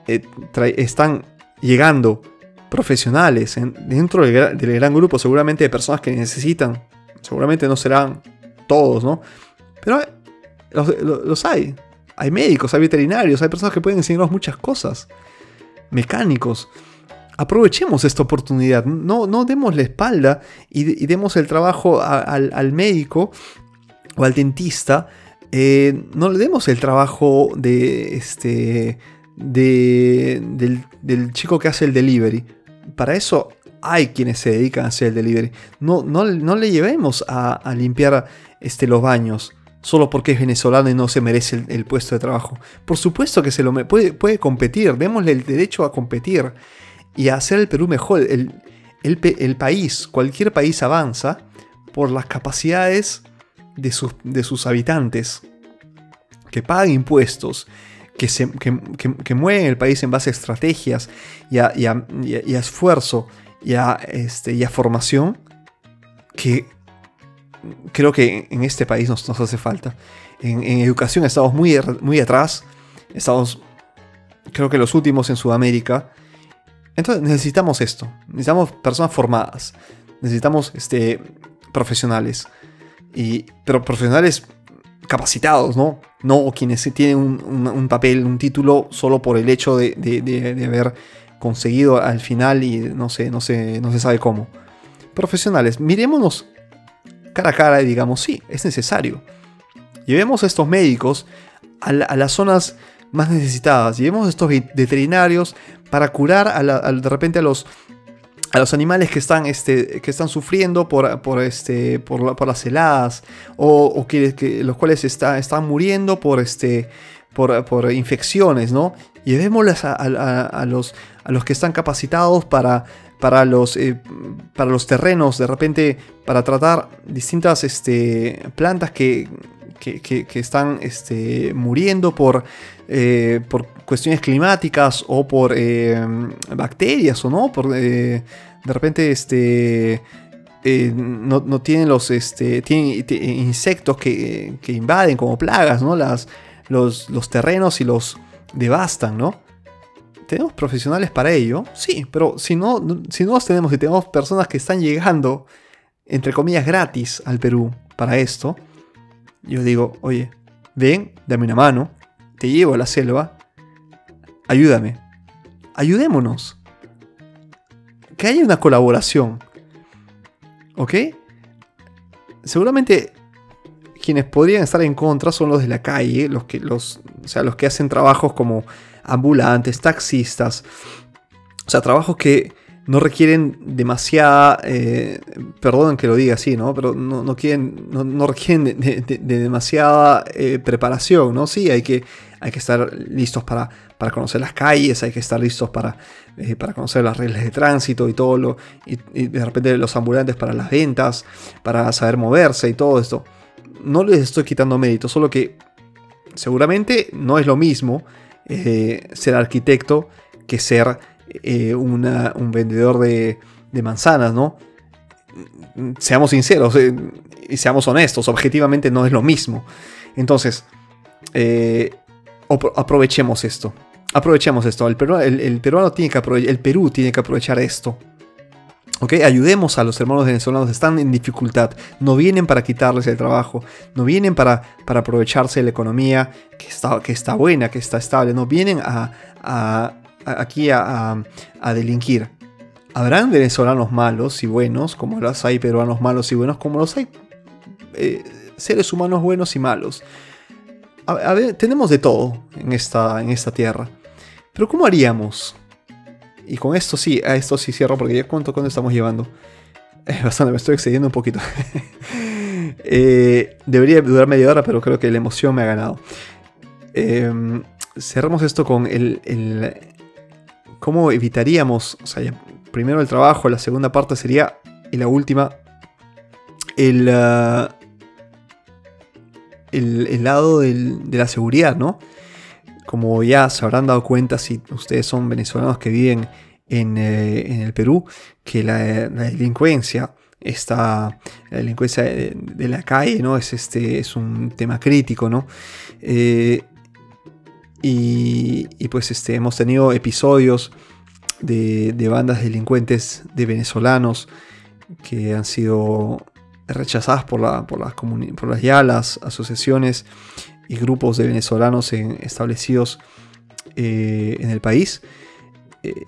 S1: eh, están llegando profesionales dentro del, gran grupo, seguramente de personas que necesitan. Seguramente no serán todos, ¿no? Pero los, los hay. Hay médicos, hay veterinarios, hay personas que pueden enseñarnos muchas cosas mecánicos. Aprovechemos esta oportunidad, no, no demos la espalda y, demos el trabajo al, médico o al dentista. Eh, no le demos el trabajo de este del, chico que hace el delivery. Para eso hay quienes se dedican a hacer el delivery. No, no, le llevemos a, limpiar este, los baños. Solo porque es venezolano y no se merece el, puesto de trabajo. Por supuesto que se lo puede, puede competir, démosle el derecho a competir y a hacer el Perú mejor. El, país, cualquier país avanza por las capacidades de sus, habitantes, que pagan impuestos, que, mueven el país en base a estrategias y a, esfuerzo y a, este, y a formación, que creo que en este país nos, hace falta. En, educación estamos muy, muy atrás, estamos creo que los últimos en Sudamérica. Entonces necesitamos esto, necesitamos personas formadas, necesitamos este, profesionales, y, pero profesionales capacitados, ¿no? No quienes tienen un, papel, un título solo por el hecho de, de, haber conseguido al final y no sé, no sé, no se sabe cómo. Profesionales, mirémonos cara a cara y digamos, sí, es necesario. Llevemos a estos médicos a, las zonas más necesitadas, llevemos a estos veterinarios para curar a de repente a los, a los animales que están, este, que están sufriendo por, por, este, por, las heladas o, los cuales está, están muriendo por, este, infecciones, ¿no? A, los, a los que están capacitados para para los, eh, para los terrenos, de repente para tratar distintas este, plantas que, están este, muriendo por, eh, por cuestiones climáticas o por eh, bacterias o no, por de repente este, no, tienen los este, tienen, insectos que, invaden como plagas, ¿no? Las, los, los terrenos y los devastan, ¿no? ¿Tenemos profesionales para ello? Sí, pero si no, si no los tenemos y tenemos personas que están llegando, entre comillas, gratis al Perú para esto, yo digo, oye, ven, dame una mano, te llevo a la selva, ayúdame, ayudémonos. Que haya una colaboración. ¿Ok? Seguramente quienes podrían estar en contra son los de la calle, los que, los, o sea, los que hacen trabajos como ambulantes, taxistas. O sea, trabajos que no requieren demasiada, eh, perdón que lo diga así, ¿no? Pero no, quieren, no, requieren de, demasiada eh, preparación, ¿no? Sí, hay que, hay que estar listos para, para conocer las calles, hay que estar listos para, eh, para conocer las reglas de tránsito y todo lo, y, de repente los ambulantes para las ventas, para saber moverse y todo esto. No les estoy quitando mérito, solo que seguramente no es lo mismo eh, ser arquitecto que ser eh, un vendedor de, manzanas, ¿no? Seamos sinceros eh, y seamos honestos, objetivamente no es lo mismo. Entonces, aprovechemos esto. Aprovechemos esto. El, peruano tiene que el Perú tiene que aprovechar esto. ¿Ok? Ayudemos a los hermanos venezolanos, están en dificultad, no vienen para quitarles el trabajo, no vienen para, para aprovecharse de la economía que está, que está buena, que está estable, no vienen a, aquí a, delinquir. Habrán venezolanos malos y buenos, como los hay peruanos malos y buenos, como los hay eh, seres humanos buenos y malos. tenemos de todo en esta, en esta tierra. Pero ¿cómo haríamos y con esto sí, a esto sí cierro porque ya cuánto cuando estamos llevando. [LAUGHS] Es bastante, me estoy excediendo un poquito. [LAUGHS] Eh, debería durar media hora, pero creo que la emoción me ha ganado. Em, cerramos esto con el, cómo evitaríamos, o sea, primero el trabajo, la segunda parte sería, y la última, el, ah, el, lado de la seguridad, ¿no? Como ya se habrán dado cuenta si ustedes son venezolanos que viven en, eh, el Perú, que la, delincuencia está la delincuencia de, la calle no es este es un tema crítico no eh, y, pues este hemos tenido episodios de, bandas delincuentes de venezolanos que han sido rechazadas por, la, por, las, por las ya las asociaciones y grupos de venezolanos establecidos eh, en el país. Eh,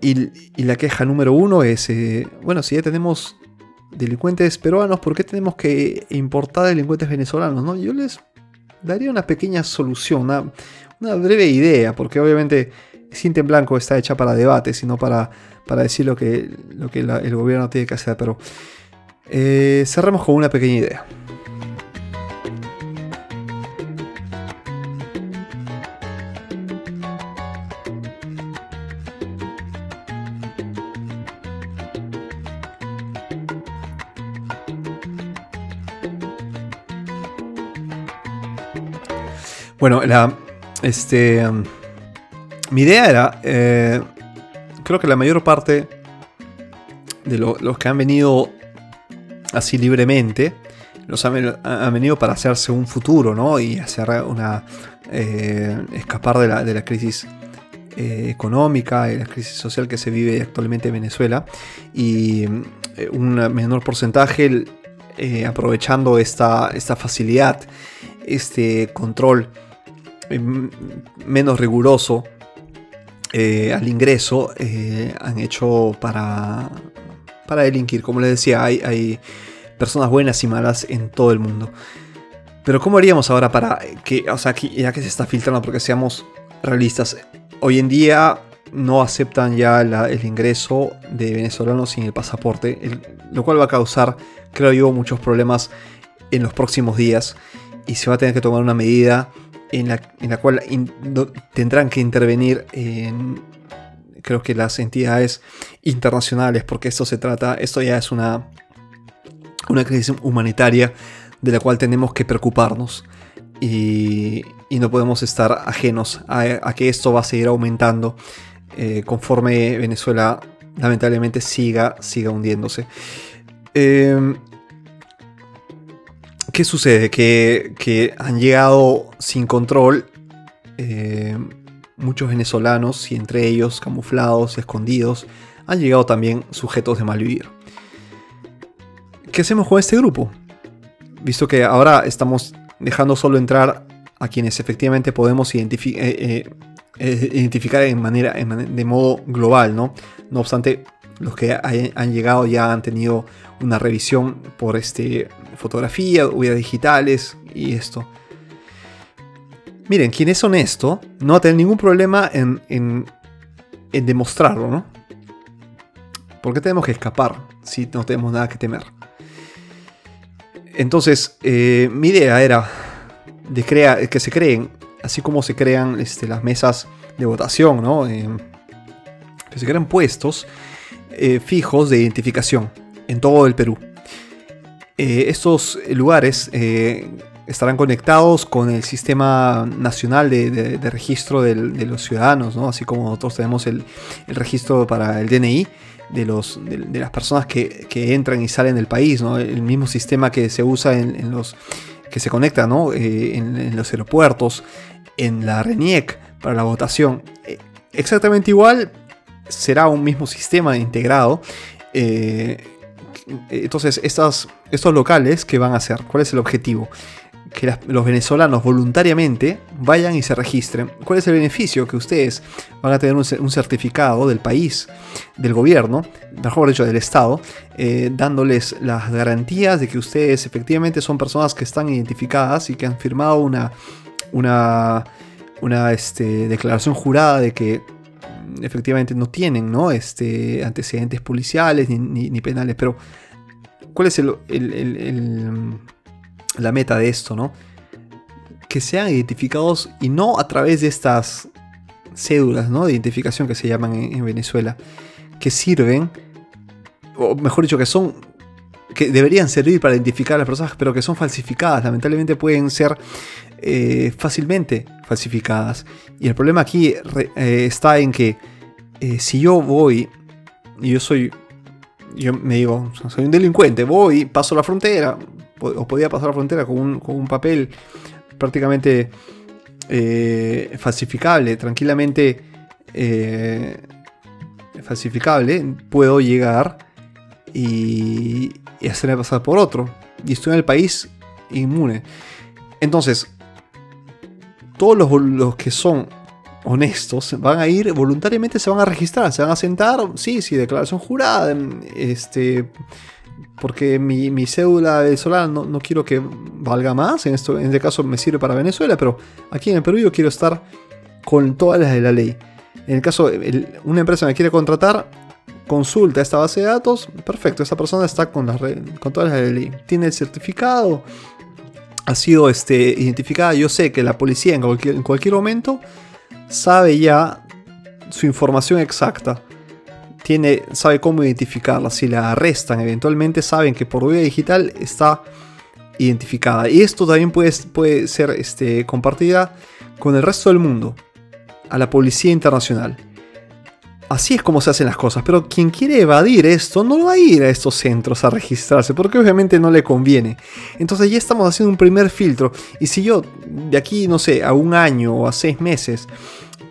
S1: y, la queja número uno es, eh, bueno, si ya tenemos delincuentes peruanos, ¿por qué tenemos que importar delincuentes venezolanos? ¿no? Yo les daría una pequeña solución, una, breve idea, porque obviamente Cinta en Blanco está hecha para debate, sino para, para decir lo que, lo que el gobierno tiene que hacer. Pero cerremos con una pequeña idea. Bueno, la, este, um, mi idea era, eh, creo que la mayor parte de los que han venido así libremente, los han, venido para hacerse un futuro, ¿no? Y hacer una, eh, escapar de la, de la crisis eh, económica y la crisis social que se vive actualmente en Venezuela. Y un menor porcentaje aprovechando esta, esta facilidad, este control menos riguroso eh, al ingreso eh, han hecho para, para delinquir. Como les decía, hay, hay, personas buenas y malas en todo el mundo. Pero ¿cómo haríamos ahora para que, o sea, ya que se está filtrando, porque seamos realistas, hoy en día no aceptan ya el ingreso de venezolanos sin el pasaporte, lo cual va a causar, creo yo, muchos problemas en los próximos días y se va a tener que tomar una medida en la, cual tendrán que intervenir en, creo que las entidades internacionales, porque esto se trata, esto ya es una, una crisis humanitaria de la cual tenemos que preocuparnos y, no podemos estar ajenos a, que esto va a seguir aumentando eh, conforme Venezuela lamentablemente siga, siga hundiéndose. Em, ¿Qué sucede? Que, han llegado sin control eh, muchos venezolanos y entre ellos camuflados, escondidos, han llegado también sujetos de malvivir. ¿Qué hacemos con este grupo? Visto que ahora estamos dejando solo entrar a quienes efectivamente podemos eh, eh, identificar en manera, de modo global, ¿no? No obstante, los que han llegado ya han tenido una revisión por este, fotografía, huellas digitales y esto. Miren, quien es honesto no va a tener ningún problema en, en, demostrarlo, ¿no? Porque tenemos que escapar si no tenemos nada que temer. Entonces, eh, mi idea era de que se creen, así como se crean este, las mesas de votación, ¿no? Eh, que se crean puestos eh, fijos de identificación en todo el Perú. Eh, estos lugares eh, estarán conectados con el sistema nacional de, registro de los ciudadanos, así como nosotros tenemos el, registro para el DNI de, los, de, las personas que, entran y salen del país, el mismo sistema que se usa en, los que se conecta eh, en, los aeropuertos, en la RENIEC para la votación. Exactamente igual, será un mismo sistema integrado. Entonces, estos locales, ¿qué van a hacer? ¿Cuál es el objetivo? Que los venezolanos voluntariamente vayan y se registren. ¿Cuál es el beneficio? Que ustedes van a tener un, certificado del país, del gobierno, mejor dicho, del Estado, eh, dándoles las garantías de que ustedes efectivamente son personas que están identificadas y que han firmado una, una, una este, declaración jurada de que efectivamente no tienen ¿no? Este, antecedentes policiales ni, penales, pero ¿cuál es el, la meta de esto? ¿no? Que sean identificados y no a través de estas cédulas ¿no? de identificación que se llaman en, Venezuela, que sirven, o mejor dicho, que son que deberían servir para identificar a las personas, pero que son falsificadas. Lamentablemente pueden ser eh, fácilmente falsificadas. Y el problema aquí eh, está en que eh, si yo voy y yo soy, yo me digo, soy un delincuente, voy, paso la frontera, o podía pasar la frontera con un, papel prácticamente falsificable, tranquilamente falsificable, puedo llegar y, y hacerme pasar por otro. Y estoy en el país inmune. Entonces, todos los, que son honestos van a ir voluntariamente, se van a registrar, se van a sentar, sí, sí, declaración jurada, este, porque mi, mi cédula venezolana no, quiero que valga más, en, esto, este caso me sirve para Venezuela, pero aquí en el Perú yo quiero estar con todas las de la ley. En el caso, una empresa me quiere contratar, consulta esta base de datos, perfecto, esa persona está con todas las de la ley. Tiene el certificado, ha sido este, identificada. Yo sé que la policía en cualquier, en cualquier momento sabe ya su información exacta. Tiene, sabe cómo identificarla. Si la arrestan, eventualmente saben que por vía digital está identificada. Y esto también puede, puede ser este, compartida con el resto del mundo, a la policía internacional. Así es como se hacen las cosas, pero quien quiere evadir esto no va a ir a estos centros a registrarse, porque obviamente no le conviene. Entonces ya estamos haciendo un primer filtro, y si yo de aquí, no sé, a un año o a seis meses,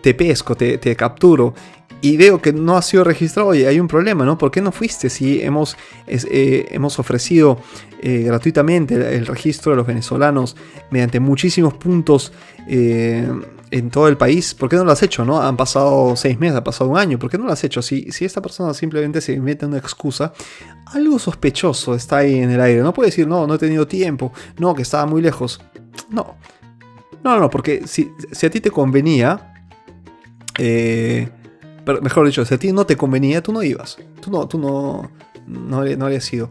S1: te pesco, te, capturo, y veo que no ha sido registrado, y hay un problema, ¿no? ¿Por qué no fuiste si hemos, eh, hemos ofrecido eh, gratuitamente el, registro de los venezolanos mediante muchísimos puntos? Eh, en todo el país, ¿por qué no lo has hecho? ¿no? Han pasado seis meses, ha pasado un año, ¿por qué no lo has hecho? Si, si esta persona simplemente se inventa una excusa, algo sospechoso está ahí en el aire. No puede decir, no, no he tenido tiempo, no, que estaba muy lejos. No. No, no, porque si, a ti te convenía, eh, mejor dicho, si a ti no te convenía, tú no ibas. Tú no, tú no, no, no habrías ido.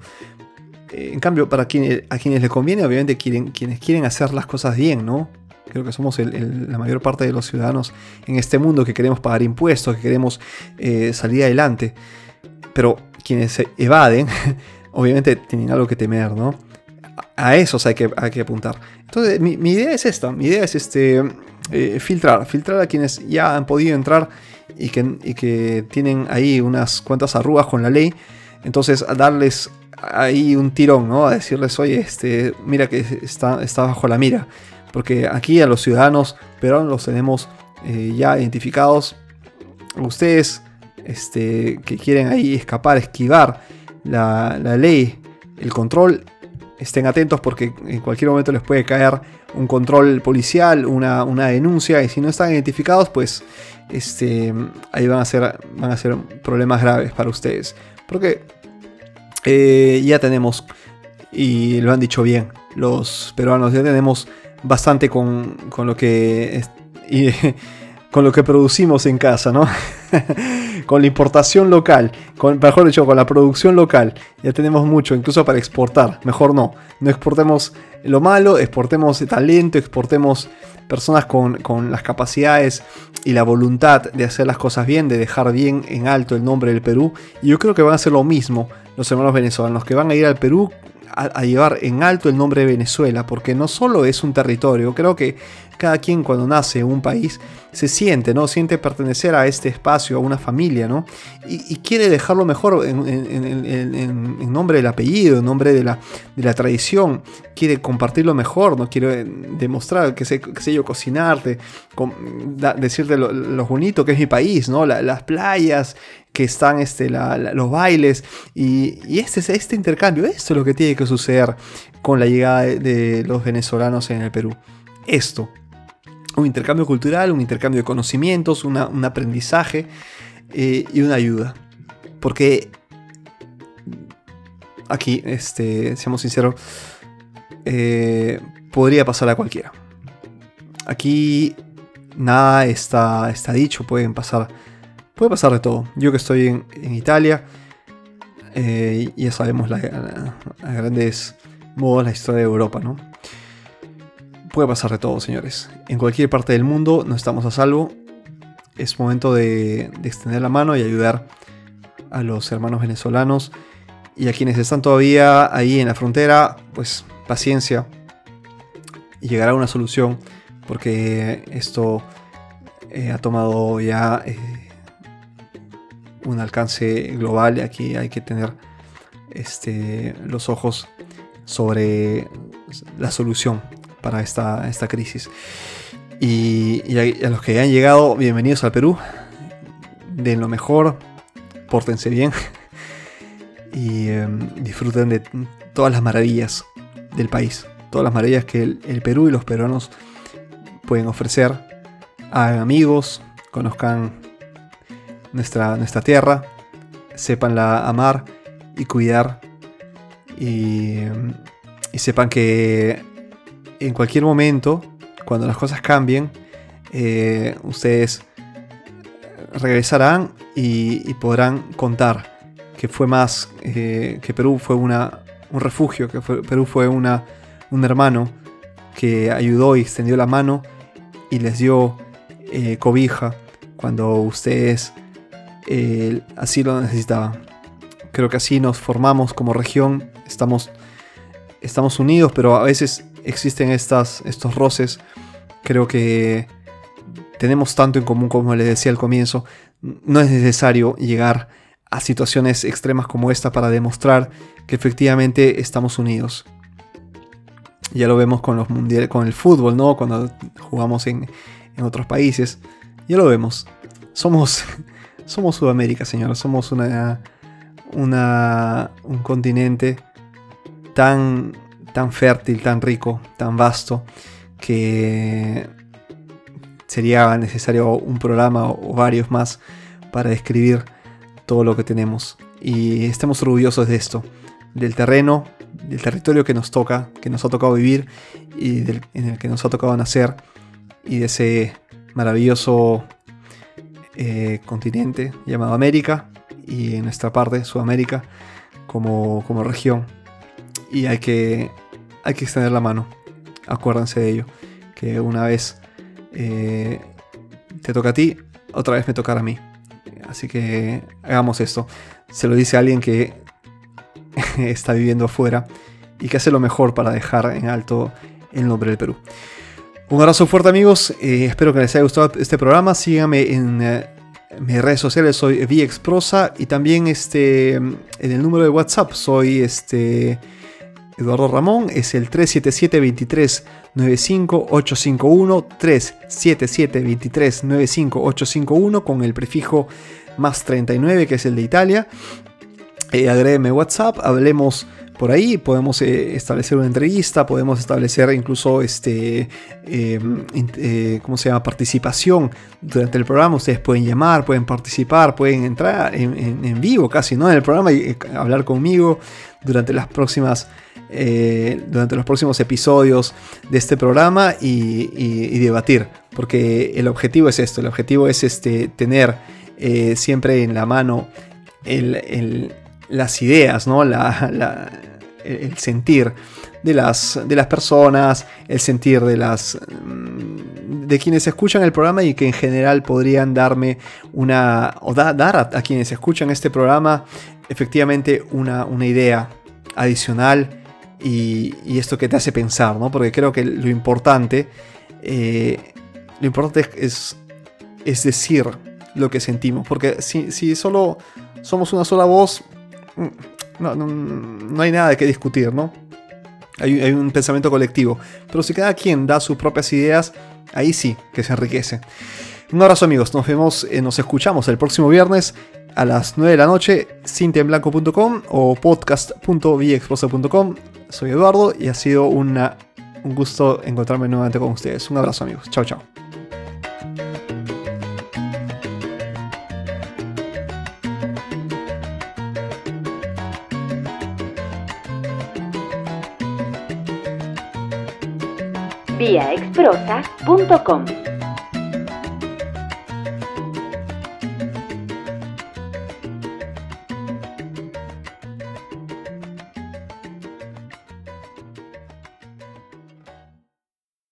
S1: Eh, en cambio, para quienes, a quienes les conviene, obviamente quieren, quienes quieren hacer las cosas bien, ¿no? Creo que somos la mayor parte de los ciudadanos en este mundo que queremos pagar impuestos, que queremos eh, salir adelante. Pero quienes se evaden, [LAUGHS] obviamente tienen algo que temer, ¿no? A esos hay que, hay que apuntar. Entonces, mi, idea es esta. Mi idea es este, eh, filtrar. Filtrar a quienes ya han podido entrar y que, que tienen ahí unas cuantas arrugas con la ley. Entonces, a darles ahí un tirón, ¿no? A decirles, oye, este, mira que está, está bajo la mira porque aquí a los ciudadanos peruanos los tenemos eh, ya identificados. Ustedes este, que quieren ahí escapar, esquivar la, ley, el control, estén atentos porque en cualquier momento les puede caer un control policial, una, denuncia, y si no están identificados, pues este, ahí van a, ser, van a ser problemas graves para ustedes. Porque eh, ya tenemos, y lo han dicho bien, los peruanos ya tenemos bastante con, lo que... [LAUGHS] con lo que producimos en casa, ¿no? [LAUGHS] con la importación local, con, mejor dicho, con la producción local. Ya tenemos mucho, incluso para exportar. Mejor no. No exportemos lo malo, exportemos talento, exportemos personas con, con, las capacidades y la voluntad de hacer las cosas bien, de dejar bien en alto el nombre del Perú. Y yo creo que van a hacer lo mismo los hermanos venezolanos, que van a ir al Perú a, llevar en alto el nombre de Venezuela, porque no solo es un territorio, creo que cada quien cuando nace en un país se siente, ¿no? Siente pertenecer a este espacio, a una familia, ¿no? Y, quiere dejarlo mejor en, nombre del apellido, en nombre de la, de la tradición. Quiere compartirlo mejor, ¿no? Quiere demostrar que sé, sé yo, cocinarte, decirte lo, bonito que es mi país, ¿no? las playas, que están este, los bailes y, este, este intercambio, esto es lo que tiene que suceder con la llegada de los venezolanos en el Perú. Esto, un intercambio cultural, un intercambio de conocimientos, un aprendizaje eh, y una ayuda. Porque aquí, este, seamos sinceros, eh, podría pasar a cualquiera. Aquí nada está, está dicho, pueden pasar, puede pasar de todo. Yo que estoy en, Italia, eh, ya sabemos a grandes modos la historia de Europa, ¿no? Puede pasar de todo, señores. En cualquier parte del mundo no estamos a salvo. Es momento de, extender la mano y ayudar a los hermanos venezolanos y a quienes están todavía ahí en la frontera, pues paciencia y llegará una solución porque esto eh, ha tomado ya eh, un alcance global y aquí hay que tener este, los ojos sobre la solución para esta, esta crisis. Y, a, los que han llegado, bienvenidos al Perú. Den lo mejor, pórtense bien [LAUGHS] y em, disfruten de todas las maravillas del país. Todas las maravillas que el, Perú y los peruanos pueden ofrecer. a amigos, conozcan nuestra, nuestra tierra, sepanla amar y cuidar. Y, em, y sepan que en cualquier momento, cuando las cosas cambien, eh, ustedes regresarán y, podrán contar que fue más, eh, que Perú fue una, un refugio, que Perú fue una, un hermano que ayudó y extendió la mano y les dio eh, cobija cuando ustedes así lo necesitaban. Creo que así nos formamos como región, estamos estamos unidos, pero a veces existen estas, estos roces. Creo que tenemos tanto en común como les decía al comienzo. No es necesario llegar a situaciones extremas como esta para demostrar que efectivamente estamos unidos. Ya lo vemos con los mundiales, con el fútbol, ¿no? Cuando jugamos en, en otros países. Ya lo vemos. Somos, [LAUGHS] somos Sudamérica, señores. Somos una, una, un continente tan, tan fértil, tan rico, tan vasto, que sería necesario un programa o varios más para describir todo lo que tenemos. Y estamos orgullosos de esto, del terreno, del territorio que nos toca, que nos ha tocado vivir y en el que nos ha tocado nacer, y de ese maravilloso eh, continente llamado América, y en nuestra parte, Sudamérica, como, como región. Y hay que, hay que extender la mano, acuérdense de ello, que una vez eh, te toca a ti, otra vez me tocará a mí. Así que hagamos esto. Se lo dice alguien que [LAUGHS] está viviendo afuera y que hace lo mejor para dejar en alto el nombre del Perú. Un abrazo fuerte amigos, eh, espero que les haya gustado este programa, síganme en eh, mis redes sociales, soy VXProsa y también este, en el número de WhatsApp soy este, Eduardo Ramón, es el 377 23 95851 377 23 95851 con el prefijo más 39 que es el de Italia. Eh, WhatsApp, hablemos por ahí, podemos eh, establecer una entrevista, podemos establecer incluso este, eh, eh, ¿cómo se llama? participación durante el programa. Ustedes pueden llamar, pueden participar, pueden entrar en, vivo casi, ¿no? En el programa y hablar conmigo durante las próximas eh, durante los próximos episodios de este programa y, debatir. Porque el objetivo es esto, el objetivo es este, tener eh, siempre en la mano las ideas, ¿no? el sentir de las, de las personas, el sentir de las mm, de quienes escuchan el programa y que en general podrían darme una o dar a, quienes escuchan este programa efectivamente una, una idea adicional y, esto que te hace pensar, ¿no? Porque creo que lo importante, eh, lo importante es, es decir lo que sentimos, porque si, si solo somos una sola voz, mm, no, no, hay nada de qué discutir, ¿no? Hay, hay, un pensamiento colectivo, pero si cada quien da sus propias ideas, ahí sí que se enriquece. Un abrazo amigos, nos vemos, eh, nos escuchamos el próximo viernes a las 9 de la noche, cintiemblanco.com o podcast.viexprosa.com. Soy Eduardo y ha sido un gusto encontrarme nuevamente con ustedes. Un abrazo amigos. Chao, chao.
S2: viaexprosa.com